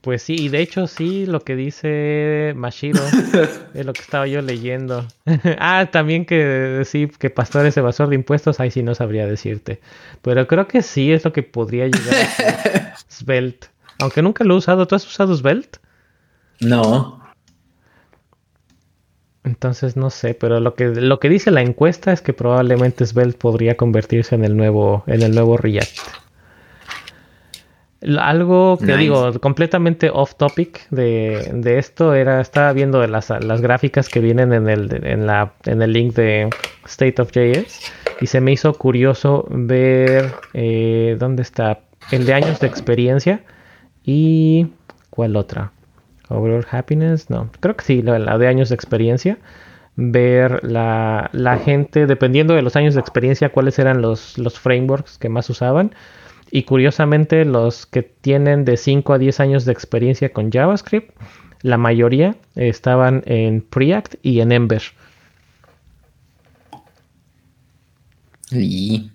Pues sí, y de hecho sí, lo que dice Mashiro [LAUGHS] es lo que estaba yo leyendo. [LAUGHS] ah, también que sí, que Pastor es evasor de impuestos, ahí sí no sabría decirte. Pero creo que sí es lo que podría llegar a [LAUGHS] Svelte. Aunque nunca lo he usado. ¿Tú has usado Svelte?
No.
Entonces no sé, pero lo que, lo que dice la encuesta es que probablemente Svelte podría convertirse en el nuevo, en el nuevo React. Algo que digo, completamente off topic de, esto era, estaba viendo de las, gráficas que vienen en el, en, la, en el link de State of JS y se me hizo curioso ver eh, dónde está el de años de experiencia y cuál otra. Overall Happiness, no, creo que sí, la, de años de experiencia. Ver la, la, gente, dependiendo de los años de experiencia, cuáles eran los, los frameworks que más usaban. Y curiosamente los que tienen de 5 a 10 años de experiencia con JavaScript, la mayoría estaban en Preact y en Ember.
Y...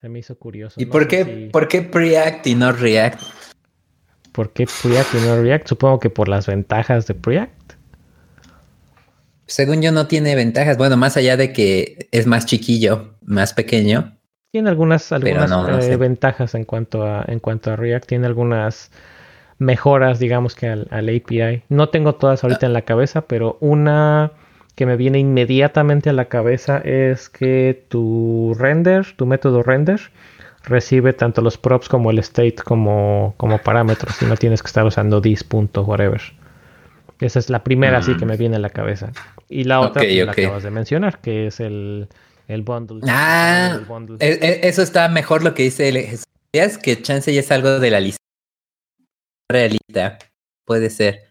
Se me hizo curioso.
¿Y por, qué, por qué Preact y no React?
¿Por qué Preact y no React? Supongo que por las ventajas de Preact.
Según yo no tiene ventajas. Bueno, más allá de que es más chiquillo, más pequeño.
Tiene algunas, algunas eh, ventajas en cuanto, a, en cuanto a React. Tiene algunas mejoras, digamos que al, API. No tengo todas ahorita en la cabeza, pero una que me viene inmediatamente a la cabeza es que tu render, tu método render, recibe tanto los props como el state como, como parámetros y no tienes que estar usando this. whatever. Esa es la primera así que mm. me viene a la cabeza. Y la otra que la acabas de mencionar, que es el, el bundle.
Ah, e, e, eso está mejor lo que dice el es que chance ya es algo de la lista realista. Puede ser.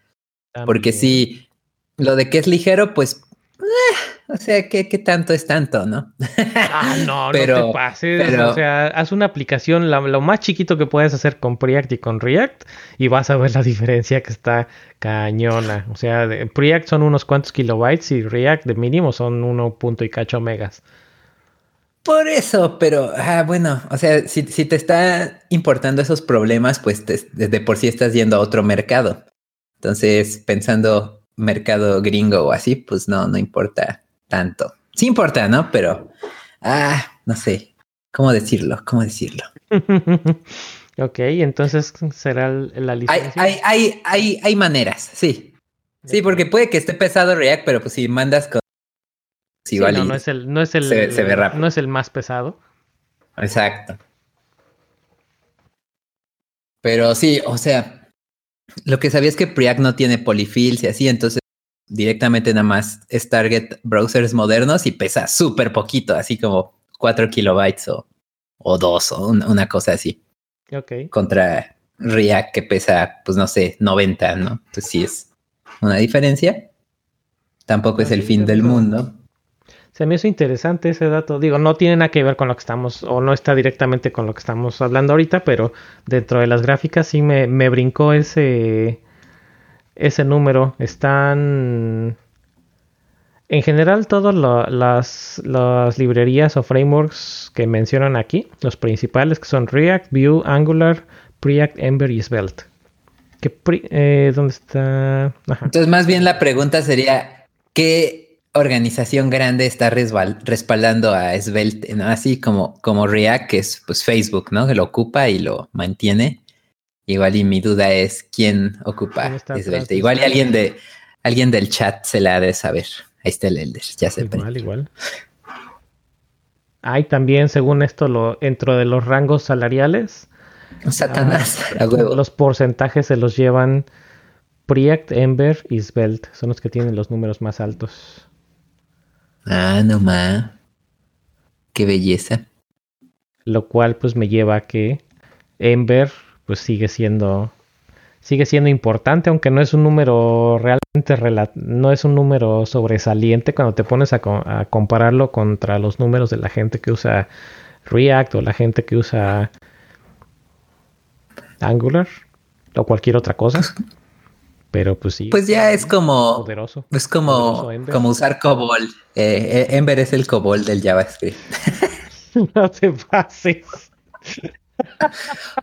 Porque si lo de que es ligero, pues eh, o sea, ¿qué, ¿qué, tanto es tanto, no?
Ah, no, pero, no te pases. O sea, haz una aplicación lo más chiquito que puedes hacer con Preact y con React y vas a ver la [LAUGHS] diferencia que está cañona. O sea, Preact son unos cuantos kilobytes y React de mínimo son uno punto y cacho megas.
Por eso, pero ah, bueno, o sea, si, te está importando esos problemas, pues desde por sí estás yendo a otro mercado. Entonces, pensando mercado gringo o así, pues no, no importa tanto. Sí importa, ¿no? Pero, ah, no sé, ¿cómo decirlo? ¿Cómo decirlo? [LAUGHS]
ok, entonces será la licencia.
Hay, hay, hay, hay, maneras, sí. Sí, porque puede que esté pesado React, pero pues si mandas con
no, no es el, no es el, no es el más pesado.
Exacto. Pero sí, o sea, lo que sabía es que Preact no tiene polifills y así, entonces directamente nada más es target browsers modernos y pesa súper poquito, así como 4 kilobytes o, o 2 o una cosa así.
Ok.
Contra React que pesa, pues no sé, 90, ¿no? Entonces sí es una diferencia. tampoco es el fin del mundo.
Se me hizo interesante ese dato. Digo, no tiene nada que ver con lo que estamos, o no está directamente con lo que estamos hablando ahorita, pero dentro de las gráficas sí me, me brincó ese, ese número. Están... En general, todas las, las, librerías o frameworks que mencionan aquí, los principales que son React, Vue, Angular, Preact, Ember y Svelte. Eh, ¿Dónde está?
Entonces, más bien la pregunta sería, ¿qué organización grande está respaldando a Svelte, así como, como React, que es pues Facebook, ¿no? Que lo ocupa y lo mantiene. Igual y mi duda es quién ocupa Svelte. Igual y alguien de alguien del chat se la ha de saber. Ahí está el Elder, ya se
Igual, igual. Hay también, según esto, lo, dentro de los rangos salariales.
Satanás,
ah, Los porcentajes se los llevan Preact, Ember y Svelte. Son los que tienen los números más altos.
Ah, no más. Qué belleza.
Lo cual pues me lleva a que Ember pues sigue siendo sigue siendo importante, aunque no es un número realmente no es un número sobresaliente cuando te pones a, a, compararlo contra los números de la gente que usa React o la gente que usa Angular o cualquier otra cosa. [LAUGHS] Pero pues sí.
Pues ya es como. Poderoso. Es como, como usar COBOL. Eh, eh, Ember es el COBOL del JavaScript. [LAUGHS]
no te pases.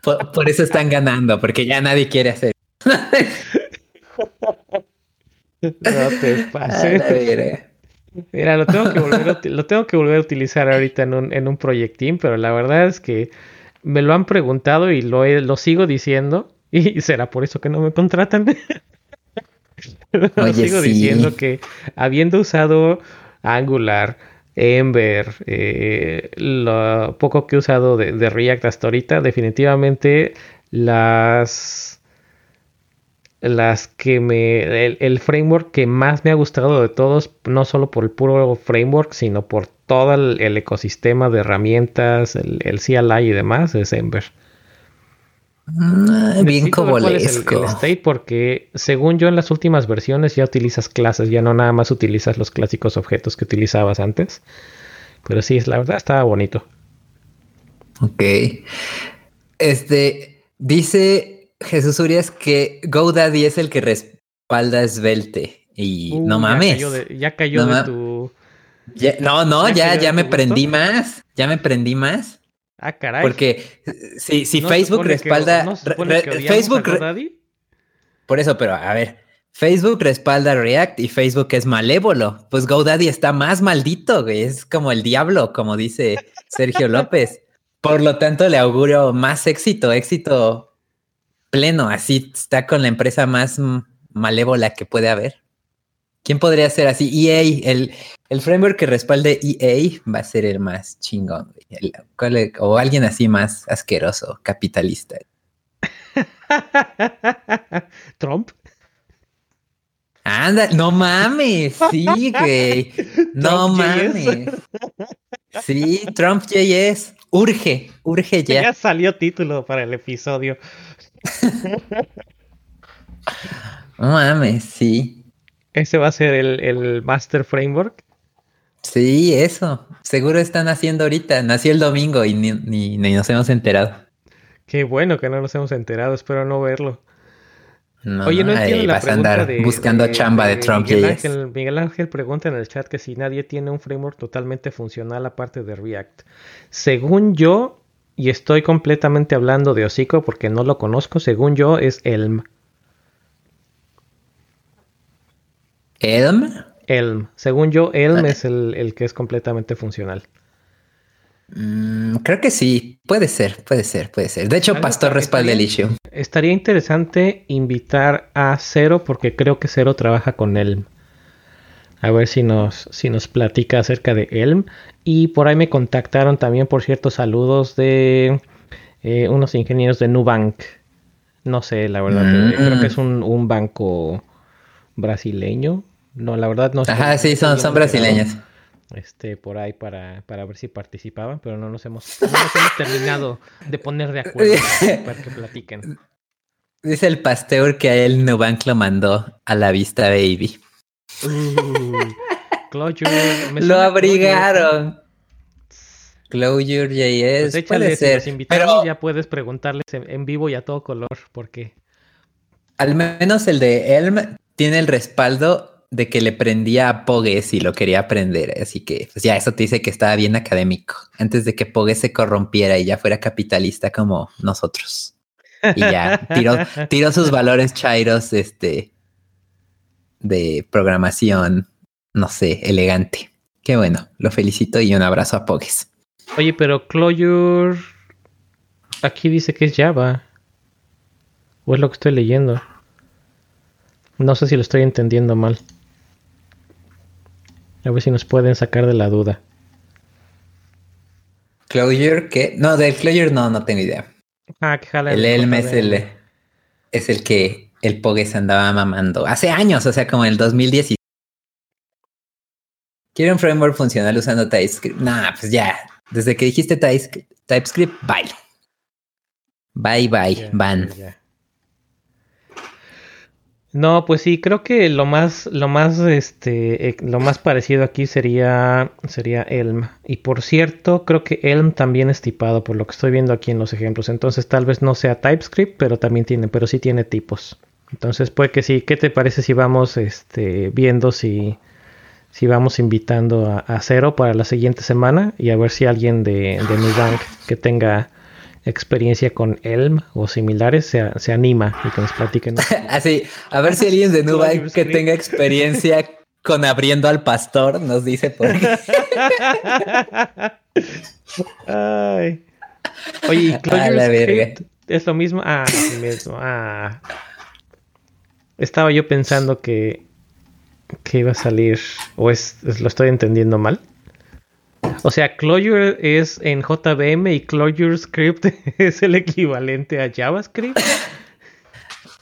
Por, eso están ganando, porque ya nadie quiere hacer.
no te pases. Mira, lo tengo, que volver a, lo tengo que volver a utilizar ahorita en un, en un proyectín, pero la verdad es que me lo han preguntado y lo, lo sigo diciendo. Y será por eso que no me contratan. [LAUGHS] sigo diciendo que habiendo usado Angular, Ember, eh, lo poco que he usado de, React hasta ahorita, definitivamente las las que me el, framework que más me ha gustado de todos, no solo por el puro framework, sino por todo el, ecosistema de herramientas, el, el, CLI y demás, es Ember.
Ah, bien cobolesco.
state porque según yo en las últimas versiones ya utilizas clases, ya no nada más utilizas los clásicos objetos que utilizabas antes. Pero sí, la verdad estaba bonito.
Ok. Este dice Jesús Urias que GoDaddy es el que respalda Svelte. Y uh, no mames.
Ya cayó de, tu.
no, no, ya, ya, me prendí más. Ya me prendí más.
Ah, caray.
Porque si, si Facebook respalda. Facebook. Por eso, pero a ver. Facebook respalda React y Facebook es malévolo. Pues GoDaddy está más maldito, güey. Es como el diablo, como dice Sergio López. Por lo tanto, le auguro más éxito, éxito pleno. Así está con la empresa más malévola que puede haber. ¿Quién podría ser así? EA, el, el framework que respalde EA va a ser el más chingón. O alguien así más asqueroso, capitalista. [LAUGHS]
¿Trump?
Anda, no mames, [LAUGHS] sí, güey. No mames. Sí, Trump JS. Urge, urge ya.
Ya salió título para el episodio. [LAUGHS]
No mames, sí.
Ese va a ser el, Master Framework.
Sí, eso. Seguro están haciendo ahorita. Nació el domingo y ni, nos hemos enterado.
Qué bueno que no nos hemos enterado. Espero no verlo. Oye, no entiendo la
pregunta de, buscando chamba de, Trump.
Miguel Ángel, Miguel Ángel pregunta en el chat que si nadie tiene un framework totalmente funcional aparte de React. Según yo, y estoy completamente hablando de hocico porque no lo conozco, según yo es Elm.
¿Elm?
Elm. Según yo, Elm es el, que es completamente funcional.
Mm, creo que sí, puede ser, puede ser, puede ser. De hecho, Pastor respalda el issue.
Estaría interesante invitar a Cero porque creo que Cero trabaja con Elm. A ver si nos, si nos platica acerca de Elm. Y por ahí me contactaron también, por cierto, saludos de eh, unos ingenieros de Nubank. No sé, la verdad, creo que es un, un banco brasileño. No, la verdad no
sé. Ajá, sí, son, son brasileños.
Este, por ahí para, para ver si participaban, pero no nos hemos, no nos hemos terminado de poner de acuerdo [LAUGHS] para que platiquen.
Dice el pasteur que a él Nubank lo mandó a la vista baby.
Uh, Clojure. me
Lo abrigaron. Clojure
Pues
puede ser. Pero
ya puedes preguntarles en, en vivo y a todo color, porque
al menos el de Elm tiene el respaldo de que le prendía a Pogue si lo quería aprender. Así que, pues ya eso te dice que estaba bien académico. Antes de que Pogue se corrompiera y ya fuera capitalista como nosotros. Y ya tiró, [LAUGHS] tiró sus valores chairos este, de programación, no sé, elegante. Qué bueno, lo felicito y un abrazo a Pogues.
Oye, pero Clojure aquí dice que es Java. O es lo que estoy leyendo. No sé si lo estoy entendiendo mal. A ver si nos pueden sacar de la duda.
Clojure, ¿qué? No, del Clojure no, no tengo idea.
Ah, que jala
El Elm es el, es el que el Pogues andaba mamando hace años, o sea, como en el 2010. Quiero un framework funcional usando TypeScript. Nah, pues ya. Desde que dijiste TypeScript, TypeScript bye. Bye, bye, van.
No, pues sí, creo que lo más, lo más, este, eh, lo más parecido aquí sería, sería Elm. Y por cierto, creo que Elm también es tipado, por lo que estoy viendo aquí en los ejemplos. Entonces tal vez no sea TypeScript, pero también tiene, pero sí tiene tipos. Entonces puede que sí. ¿Qué te parece si vamos, este, viendo si, si vamos invitando a, a Cero para la siguiente semana y a ver si alguien de, de Nubank que tenga experiencia con Elm o similares se, se anima y que nos platiquen. [LAUGHS]
Así, a ver si alguien de [LAUGHS] Nubank que tenga experiencia con abriendo al pastor nos dice por qué. [LAUGHS]
Ay. Oye, ¿y
A
Clojure
la verga.
Script es lo mismo? Ah, sí mismo. Ah. Estaba yo pensando que, que iba a salir, o es, es- lo estoy entendiendo mal. O sea, Clojure es en JVM y Clojure Script [LAUGHS] es el equivalente a JavaScript. [LAUGHS]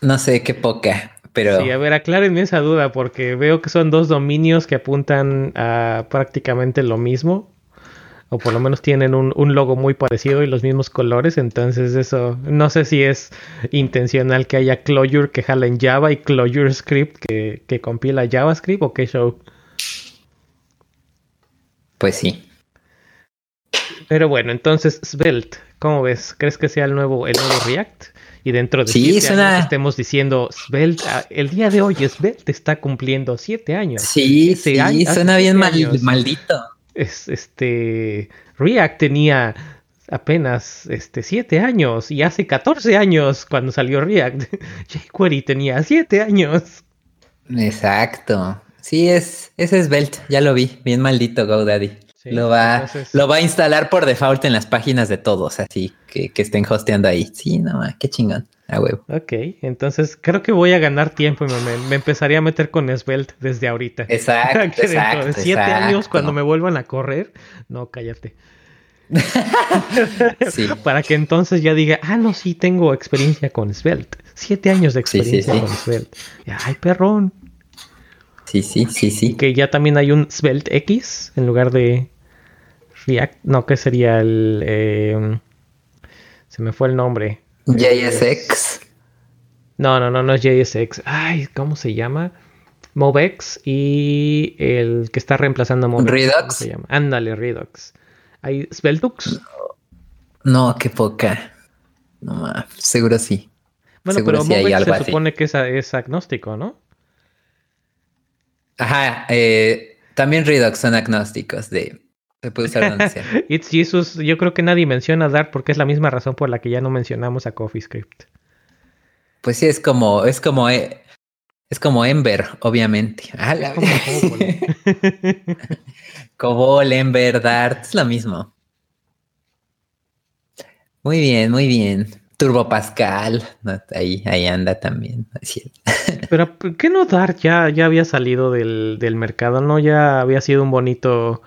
No sé qué poca, pero
Sí, a ver, aclárenme esa duda porque veo que son dos dominios que apuntan a prácticamente lo mismo. O por lo menos tienen un, un logo muy parecido y los mismos colores. Entonces eso, no sé si es intencional que haya Clojure que jala en Java y Clojure Script que, que compila JavaScript o qué show.
pues sí.
Pero bueno, entonces Svelte, ¿cómo ves? ¿Crees que sea el nuevo, el nuevo React? Y dentro de
Sí,
siete
suena-
años estemos diciendo Svelte, ah, el día de hoy Svelte está cumpliendo siete años.
Sí, sí,
año-
suena bien mal- maldito.
es, este React tenía apenas este 7 años y hace 14 años cuando salió React. [LAUGHS] jQuery tenía 7 años.
Exacto. Sí, es, ese es Belt, ya lo vi, bien maldito GoDaddy.
Sí,
lo, va,
entonces-
lo va a instalar por default en las páginas de todos, así que, que estén hosteando ahí. Sí, no, qué chingón, a huevo.
Ok, entonces creo que voy a ganar tiempo y me, me- empezaría a meter con Svelte desde ahorita. [LAUGHS]
Exacto, [LAUGHS]
que dentro
exacto.
de 7 años, cuando me vuelvan a correr, no, cállate. [LAUGHS]
Sí,
Para que entonces ya diga, ah, no, sí, tengo experiencia con Svelte. 7 años de
sí,
experiencia
sí.
con Svelte. Ay, perrón.
sí, sí, sí,
Y
sí.
que ya también hay un Svelte X en lugar de React. No, que sería el. eh, se me fue el nombre.
JSX.
No, no, no, no es JSX. Ay, ¿cómo se llama? Movex y el que está reemplazando a Movex.
Redux.
¿Cómo se llama? Ándale, Redux. ¿Hay Sveltux?
No, qué poca. No, seguro sí.
Bueno,
Seguro
pero
sí
Movex se
así.
supone que es, es agnóstico, ¿no?
Ajá, eh, también Redux son agnósticos de... Se puede usar sea. [LAUGHS]
It's Jesus. Yo creo que nadie menciona Dart porque es la misma razón por la que ya no mencionamos a CoffeeScript.
Pues sí, es como, es como, eh, es como Ember, obviamente. Ah, la-
Como Cobol. [LAUGHS]
Cobol, Ember, Dart, es lo mismo. Muy bien, muy bien. Turbo Pascal, no, ahí, ahí anda también. Así es. [LAUGHS]
Pero ¿por ¿qué no Dart ya, ya había salido del, del mercado? ¿No? Ya había sido un bonito,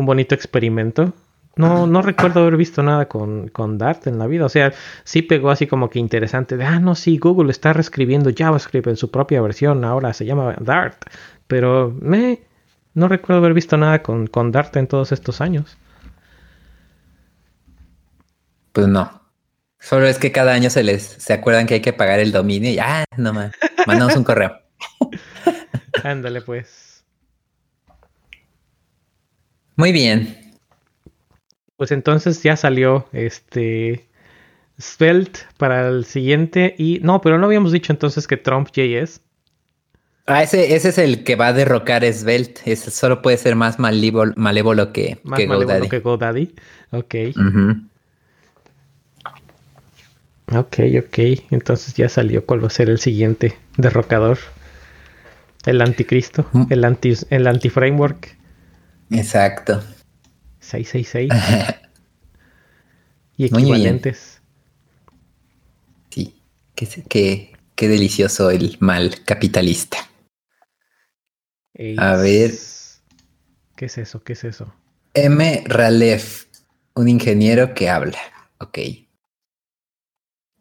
un bonito experimento. No, no recuerdo haber visto nada con, con Dart en la vida. O sea, sí pegó así como que interesante. De, ah, no, sí, Google está reescribiendo JavaScript en su propia versión. Ahora se llama Dart. Pero me, no recuerdo haber visto nada con, con Dart en todos estos años.
Pues no. Solo es que cada año se les se acuerdan que hay que pagar el dominio y ah, no más. Mandamos un correo. [LAUGHS]
Ándale, pues.
Muy bien.
Pues entonces ya salió este Svelte para el siguiente y no, pero no habíamos dicho entonces que Trump JS.
Ah, ese, ese es el que va a derrocar Svelte. Ese solo puede ser más malévolo, malévolo que,
Más
que
malévolo
GoDaddy.
que GoDaddy. Ok. Ok, ok. Entonces ya salió cuál va a ser el siguiente derrocador. El anticristo.
Mm.
El anti el anti-framework.
Exacto.
666. [LAUGHS] y equivalentes.
Sí. Qué, qué, qué delicioso el mal capitalista. A ver.
¿Qué es eso? ¿Qué es eso?
M. Ralef, un ingeniero que habla. Ok.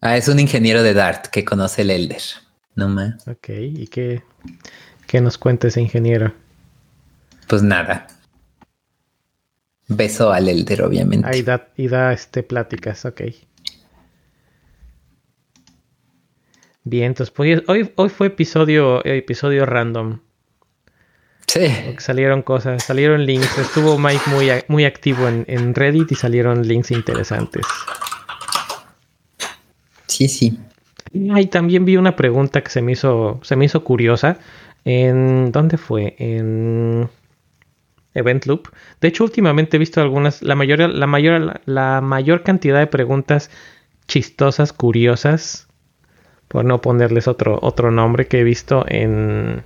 Ah, es un ingeniero de Dart que conoce el Elder. No más.
Ok. ¿Y qué, qué nos cuenta ese ingeniero?
Pues nada. Beso al Elder, obviamente.
Ahí da, y da este, pláticas. Ok. Bien, entonces pues, hoy, hoy fue episodio, episodio random.
Sí.
Salieron cosas, salieron links. Estuvo Mike muy, muy activo en, en Reddit y salieron links interesantes.
Sí, sí.
Y también vi una pregunta que se me hizo, se me hizo curiosa. En ¿dónde fue? En Event Loop. De hecho, últimamente he visto algunas, la mayor, la mayor, la mayor cantidad de preguntas chistosas, curiosas, por no ponerles otro, otro nombre que he visto en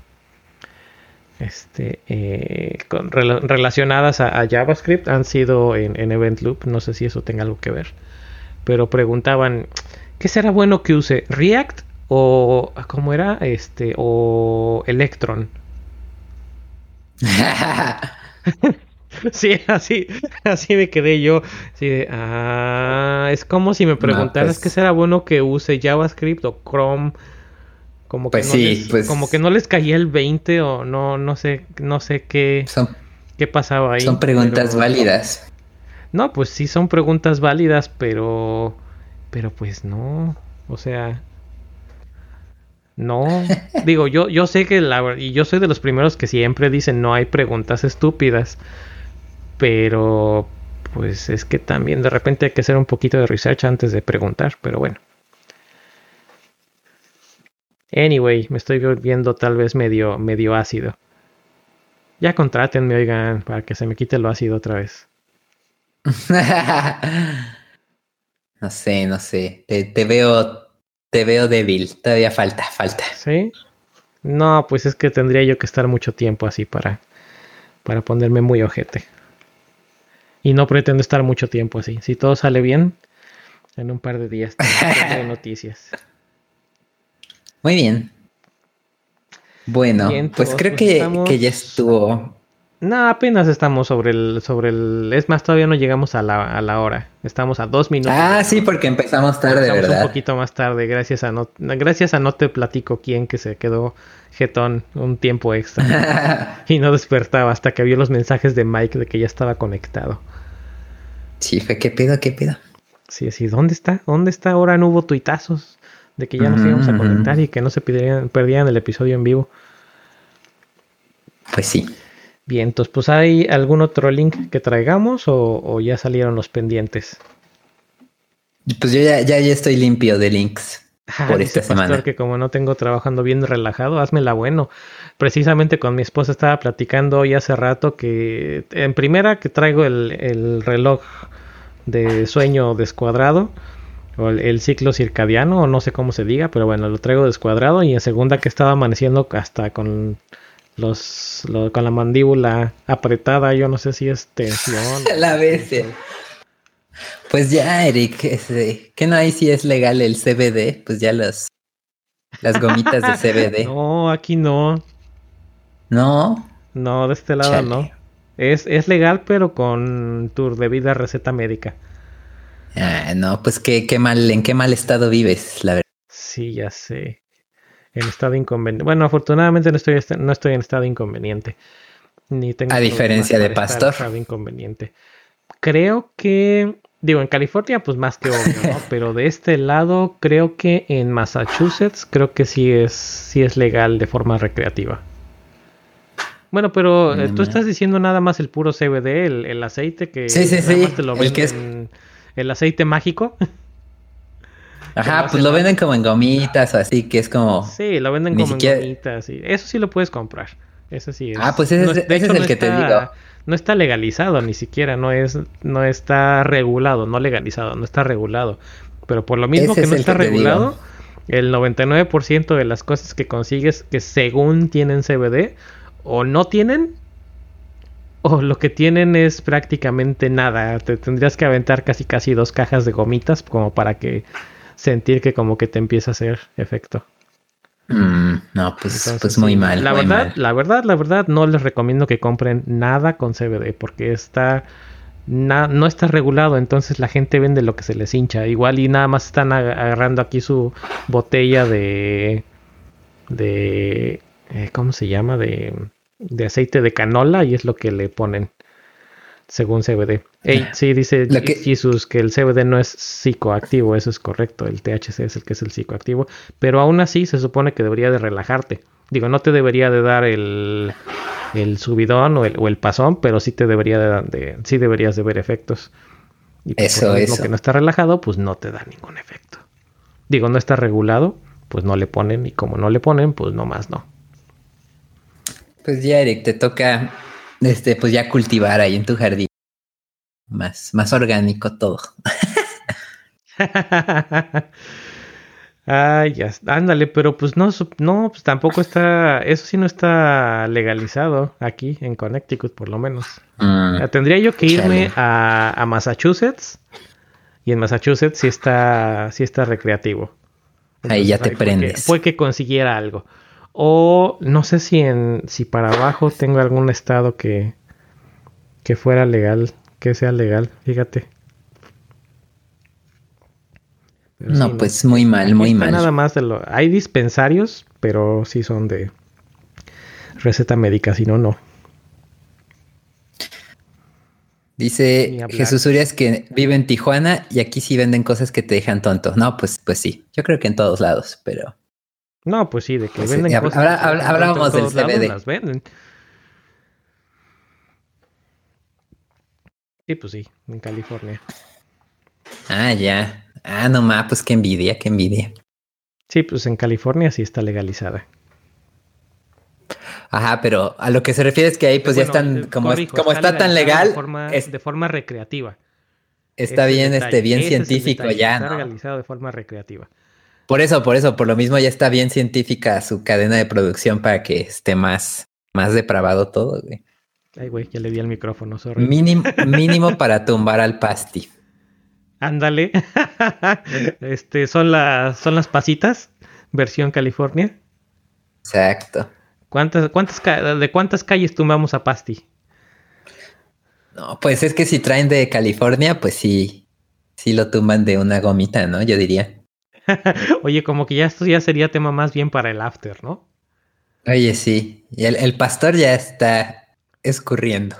este eh, relacionadas a, a JavaScript han sido en, en Event Loop. No sé si eso tenga algo que ver. Pero preguntaban, ¿qué será bueno que use? ¿React o cómo era? Este o Electron. [LAUGHS] Sí, [LAUGHS] así, así me quedé yo. Así de, ah, es como si me preguntaras
pues-
qué será bueno que use JavaScript o Chrome. Como que,
Pues
no
sí,
les,
pues-
como que no les caía el 20 o no, no sé, no sé qué,
son,
qué pasaba ahí.
son preguntas
pero-
válidas.
No, pues sí son preguntas válidas, pero, pero pues no, o sea, no. Digo, yo, yo sé que la y yo soy de los primeros que siempre dicen no hay preguntas estúpidas, pero pues es que también de repente hay que hacer un poquito de research antes de preguntar, pero bueno. Anyway, me estoy viendo tal vez medio, medio ácido. Ya contrátenme, oigan, para que se me quite lo ácido otra vez. [LAUGHS]
no sé, no sé. Te veo, te veo débil. Todavía falta, falta.
¿Sí? No, pues es que tendría yo que estar mucho tiempo así para, para ponerme muy ojete. Y no pretendo estar mucho tiempo así. Si todo sale bien, en un par de días [LAUGHS] tendré noticias.
Muy bien. Bueno,
Bien,
pues creo que,
estamos-
que ya estuvo.
No, apenas estamos sobre el, sobre el. Es más, todavía no llegamos a la, a la hora. Estamos a dos minutos.
Ah, sí, porque empezamos tarde,
Estamos
¿verdad?
un poquito más tarde, gracias a no, gracias a no te platico quién que se quedó jetón un tiempo extra. [LAUGHS] y no despertaba hasta que vio los mensajes de Mike de que ya estaba conectado.
sí, fue qué pedo, qué pedo.
Sí, sí, ¿dónde está? ¿Dónde está? Ahora no hubo tuitazos de que ya nos íbamos a conectar y que no se perdieran, perdieran el episodio en vivo.
Pues sí.
Bien, entonces, pues ¿hay algún otro link que traigamos o, o ya salieron los pendientes?
Pues yo ya, ya, ya estoy limpio de links [LAUGHS]
Ah,
por esta
Pastor
semana.
que como no tengo trabajando bien relajado, házmela bueno. Precisamente con mi esposa estaba platicando hoy hace rato que en primera que traigo el, el reloj de sueño descuadrado o el, el ciclo circadiano o no sé cómo se diga, pero bueno, lo traigo descuadrado y en segunda que estaba amaneciendo hasta con los lo- con la mandíbula apretada, yo no sé si es tensión. [LAUGHS]
La eh. Pues ya, Eric, ese- que no hay si es legal el CBD, pues ya los las gomitas de CBD. [LAUGHS]
No, aquí no.
No,
No, de este lado
Chale.
no. Es, es legal, pero con tu debida receta médica.
Ah, no, pues qué, qué mal, en qué mal estado vives, la verdad.
Sí, ya sé. En estado inconveniente. Bueno, afortunadamente no estoy, no estoy en estado inconveniente. Ni tengo
A diferencia de Pastor.
estado inconveniente. Creo que. Digo, en California, pues más que obvio, ¿no? [LAUGHS] Pero de este lado, creo que en Massachusetts, creo que sí es, sí es legal de forma recreativa. Bueno, pero eh, tú estás diciendo nada más el puro CBD, el, el aceite que
sí, sí, sí.
Te lo el, que es... el aceite mágico. [LAUGHS]
Ajá, pues lo venden como en gomitas o así, que es como.
Sí, lo venden como en gomitas. Sí. Eso sí lo puedes comprar. Eso sí es.
Ah, pues ese, es el que te digo.
No está legalizado ni siquiera, no es, no está regulado, no legalizado, no está regulado. Pero por lo mismo que no está regulado, el 99% de las cosas que consigues que según tienen CBD o no tienen o lo que tienen es prácticamente nada. Te tendrías que aventar casi casi dos cajas de gomitas como para que sentir que como que te empieza a hacer efecto.
Mm, no, pues, pues muy mal.
La verdad, la verdad, la verdad, no les recomiendo que compren nada con CBD porque está no está regulado, entonces la gente vende lo que se les hincha. Igual y nada más están agarrando aquí su botella de de eh, ¿cómo se llama? de de aceite de canola y es lo que le ponen según CBD. sí, dice Jesús que el CBD no es psicoactivo, eso es correcto, el THC es el que es el psicoactivo, pero aún así se supone que debería de relajarte. Digo, no te debería de dar el, el subidón o el, o el, pasón, pero sí te debería de, sí deberías de ver efectos.
Y pues, eso.
Lo que no está relajado, pues no te da ningún efecto. Digo, no está regulado, pues no le ponen, y como no le ponen, pues no más no.
Pues ya, Eric, te toca este, pues ya cultivar ahí en tu jardín. Más, más orgánico todo. [LAUGHS]
Ay, ya, ándale, pero pues no, no, pues tampoco está, eso sí no está legalizado aquí en Connecticut, por lo menos. Mm, tendría yo que irme a, a, Massachusetts y en Massachusetts sí está, sí está recreativo.
ahí ya te prendes.
Fue que consiguiera algo. O no sé si en si para abajo tengo algún estado que que fuera legal, que sea legal, fíjate.
no, pues muy mal, muy mal.
Nada más de lo hay dispensarios, pero sí son de receta médica, si no no.
Dice Jesús Urias que vive en Tijuana y aquí sí venden cosas que te dejan tonto. No, pues, pues sí. Yo creo que en todos lados, pero.
No, pues sí, de que pues venden cosas.
Hablábamos del CBD. Las venden.
Sí, pues sí, en California.
Ah, ya. Ah, no más, pues qué envidia, qué envidia.
Sí, pues en California sí está legalizada.
Ajá, pero a lo que se refiere es que ahí pues ya están, como, como está, tan legal.
De forma, es, de forma recreativa.
Está bien, este, bien científico ya.
Está legalizado de forma recreativa.
Por eso, por eso, por lo mismo ya está bien científica su cadena de producción para que esté más, más depravado todo, güey.
Ay, güey, ya le di el micrófono, sorry.
Mínimo, [LAUGHS] mínimo para tumbar al pasti.
Ándale. [LAUGHS] este, son las, son las pasitas, versión California.
Exacto.
¿Cuántas, cuántas, ¿De cuántas calles tumbamos a Pasti?
No, pues es que si traen de California, pues sí, sí lo tumban de una gomita, ¿no? Yo diría. [LAUGHS]
Oye, como que ya esto ya sería tema más bien para el after, ¿no?
Oye, sí. Y el, pastor ya está escurriendo.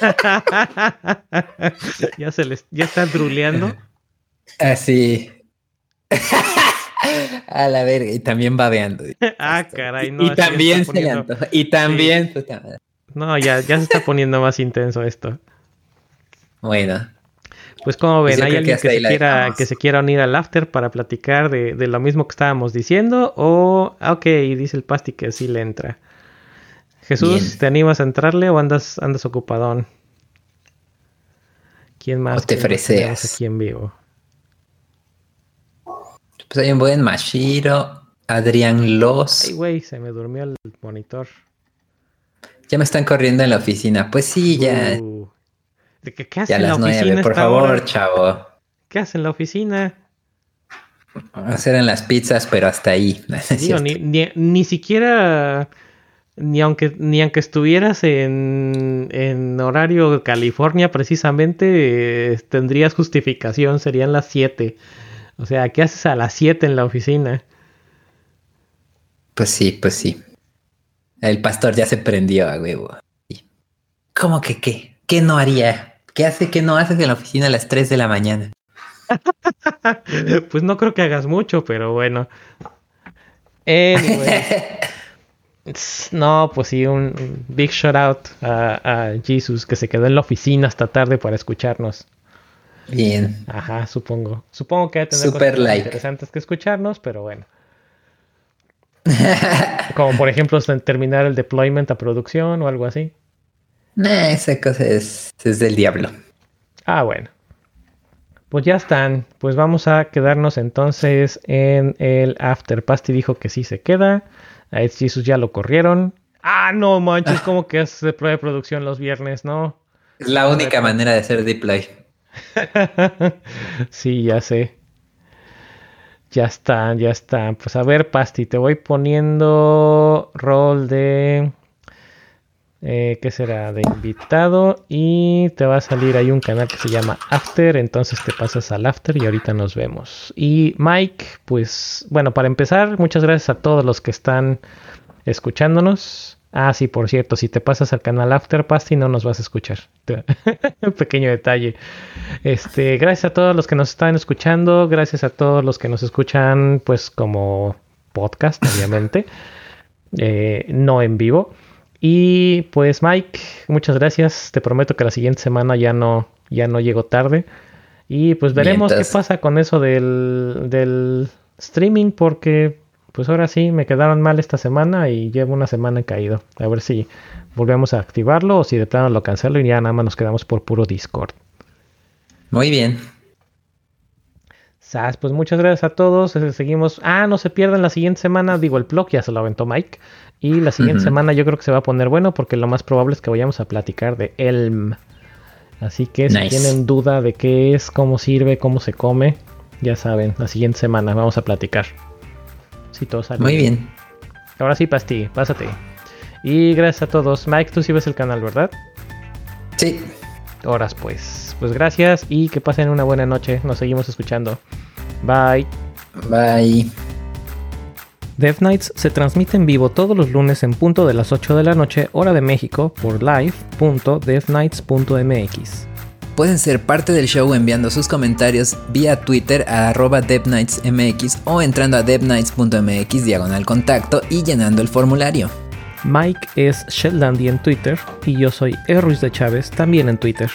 [LAUGHS]
ya se les, ya está druleando. [LAUGHS]
Así. A la verga, y también babeando.
ah, caray, no.
Y también se Y también.
No, ya, ya se está poniendo más intenso esto.
Bueno,
pues como ven, ¿hay alguien que se, quiera, que se quiera unir al after para platicar de, lo mismo que estábamos diciendo? O, ah, ok, dice el Pasti que sí le entra. Jesús, ¿te animas a entrarle o andas, andas ocupadón? ¿Quién más?
O te freseas.
aquí en vivo.
Pues hay un buen Mashiro, Adrián Los.
Ay, güey, se me durmió el monitor.
Ya me están corriendo en la oficina. Pues sí, ya. Uh.
¿Qué hace en la oficina?
por favor, chavo.
¿Qué hace en la oficina?
Hacer en las pizzas, pero hasta ahí. [LAUGHS]
ni, siquiera, ni aunque, ni aunque estuvieras en, en horario California precisamente, eh, tendrías justificación, serían las 7. O sea, ¿qué haces a las 7 en la oficina?
Pues sí, pues sí. El pastor ya se prendió a huevo. ¿Cómo que qué? ¿Qué no haría? ¿Qué hace que no haces en la oficina a las 3 de la mañana? [LAUGHS]
pues no creo que hagas mucho, pero bueno. [LAUGHS] No, pues sí, un big shout out a, a Jesus que se quedó en la oficina hasta tarde para escucharnos.
Bien.
Ajá, supongo. Supongo que hay
tener Super cosas
interesantes que escucharnos, pero bueno. Como por ejemplo terminar el deployment a producción o algo así.
Nah, esa cosa es, es del diablo.
Ah, bueno. Pues ya están. Pues vamos a quedarnos entonces en el After. Pasty dijo que sí se queda. A Ed Jesus ya lo corrieron. Ah, no manches, como que es de prueba de producción los viernes, ¿no?
Es la única manera de hacer deploy. [LAUGHS]
sí, ya sé. Ya están, ya están. Pues a ver, Pasti, te voy poniendo rol de eh, ¿qué será? De invitado y te va a salir ahí un canal que se llama After, entonces te pasas al After y ahorita nos vemos. Y Mike, pues bueno, para empezar, muchas gracias a todos los que están escuchándonos. Ah, sí, por cierto, si te pasas al canal After Pasty no nos vas a escuchar. [LAUGHS] Pequeño detalle. Este, gracias a todos los que nos están escuchando, gracias a todos los que nos escuchan, pues como podcast, obviamente, eh, no en vivo. Y pues Mike, muchas gracias. Te prometo que la siguiente semana ya no, ya no llego tarde. Y pues veremos qué pasa con eso del, del streaming porque pues ahora sí me quedaron mal esta semana y llevo una semana caído. A ver si volvemos a activarlo o si de plano lo cancelo y ya nada más nos quedamos por puro Discord.
Muy bien.
Sas, pues muchas gracias a todos. Seguimos. Ah, no se pierdan la siguiente semana. Digo, el blog ya se lo aventó Mike. Y la siguiente semana yo creo que se va a poner bueno porque lo más probable es que vayamos a platicar de Elm. Así que si tienen duda de qué es, cómo sirve, cómo se come, ya saben, la siguiente semana vamos a platicar. Si todo sale
Muy bien.
Ahora sí, Pasti, pásate. Y gracias a todos. Mike, tú sí ves el canal, ¿verdad?
Sí.
Horas pues. Pues gracias y que pasen una buena noche. Nos seguimos escuchando. Bye.
Bye.
Death Nights se transmite en vivo todos los lunes en punto de las 8 de la noche, hora de México, por live.deathnights.mx.
Pueden ser parte del show enviando sus comentarios vía Twitter a arroba DevNightsMX o entrando a devnights.mx diagonal contacto y llenando el formulario.
Mike es Sheldandi en Twitter y yo soy Erruiz de Chávez también en Twitter.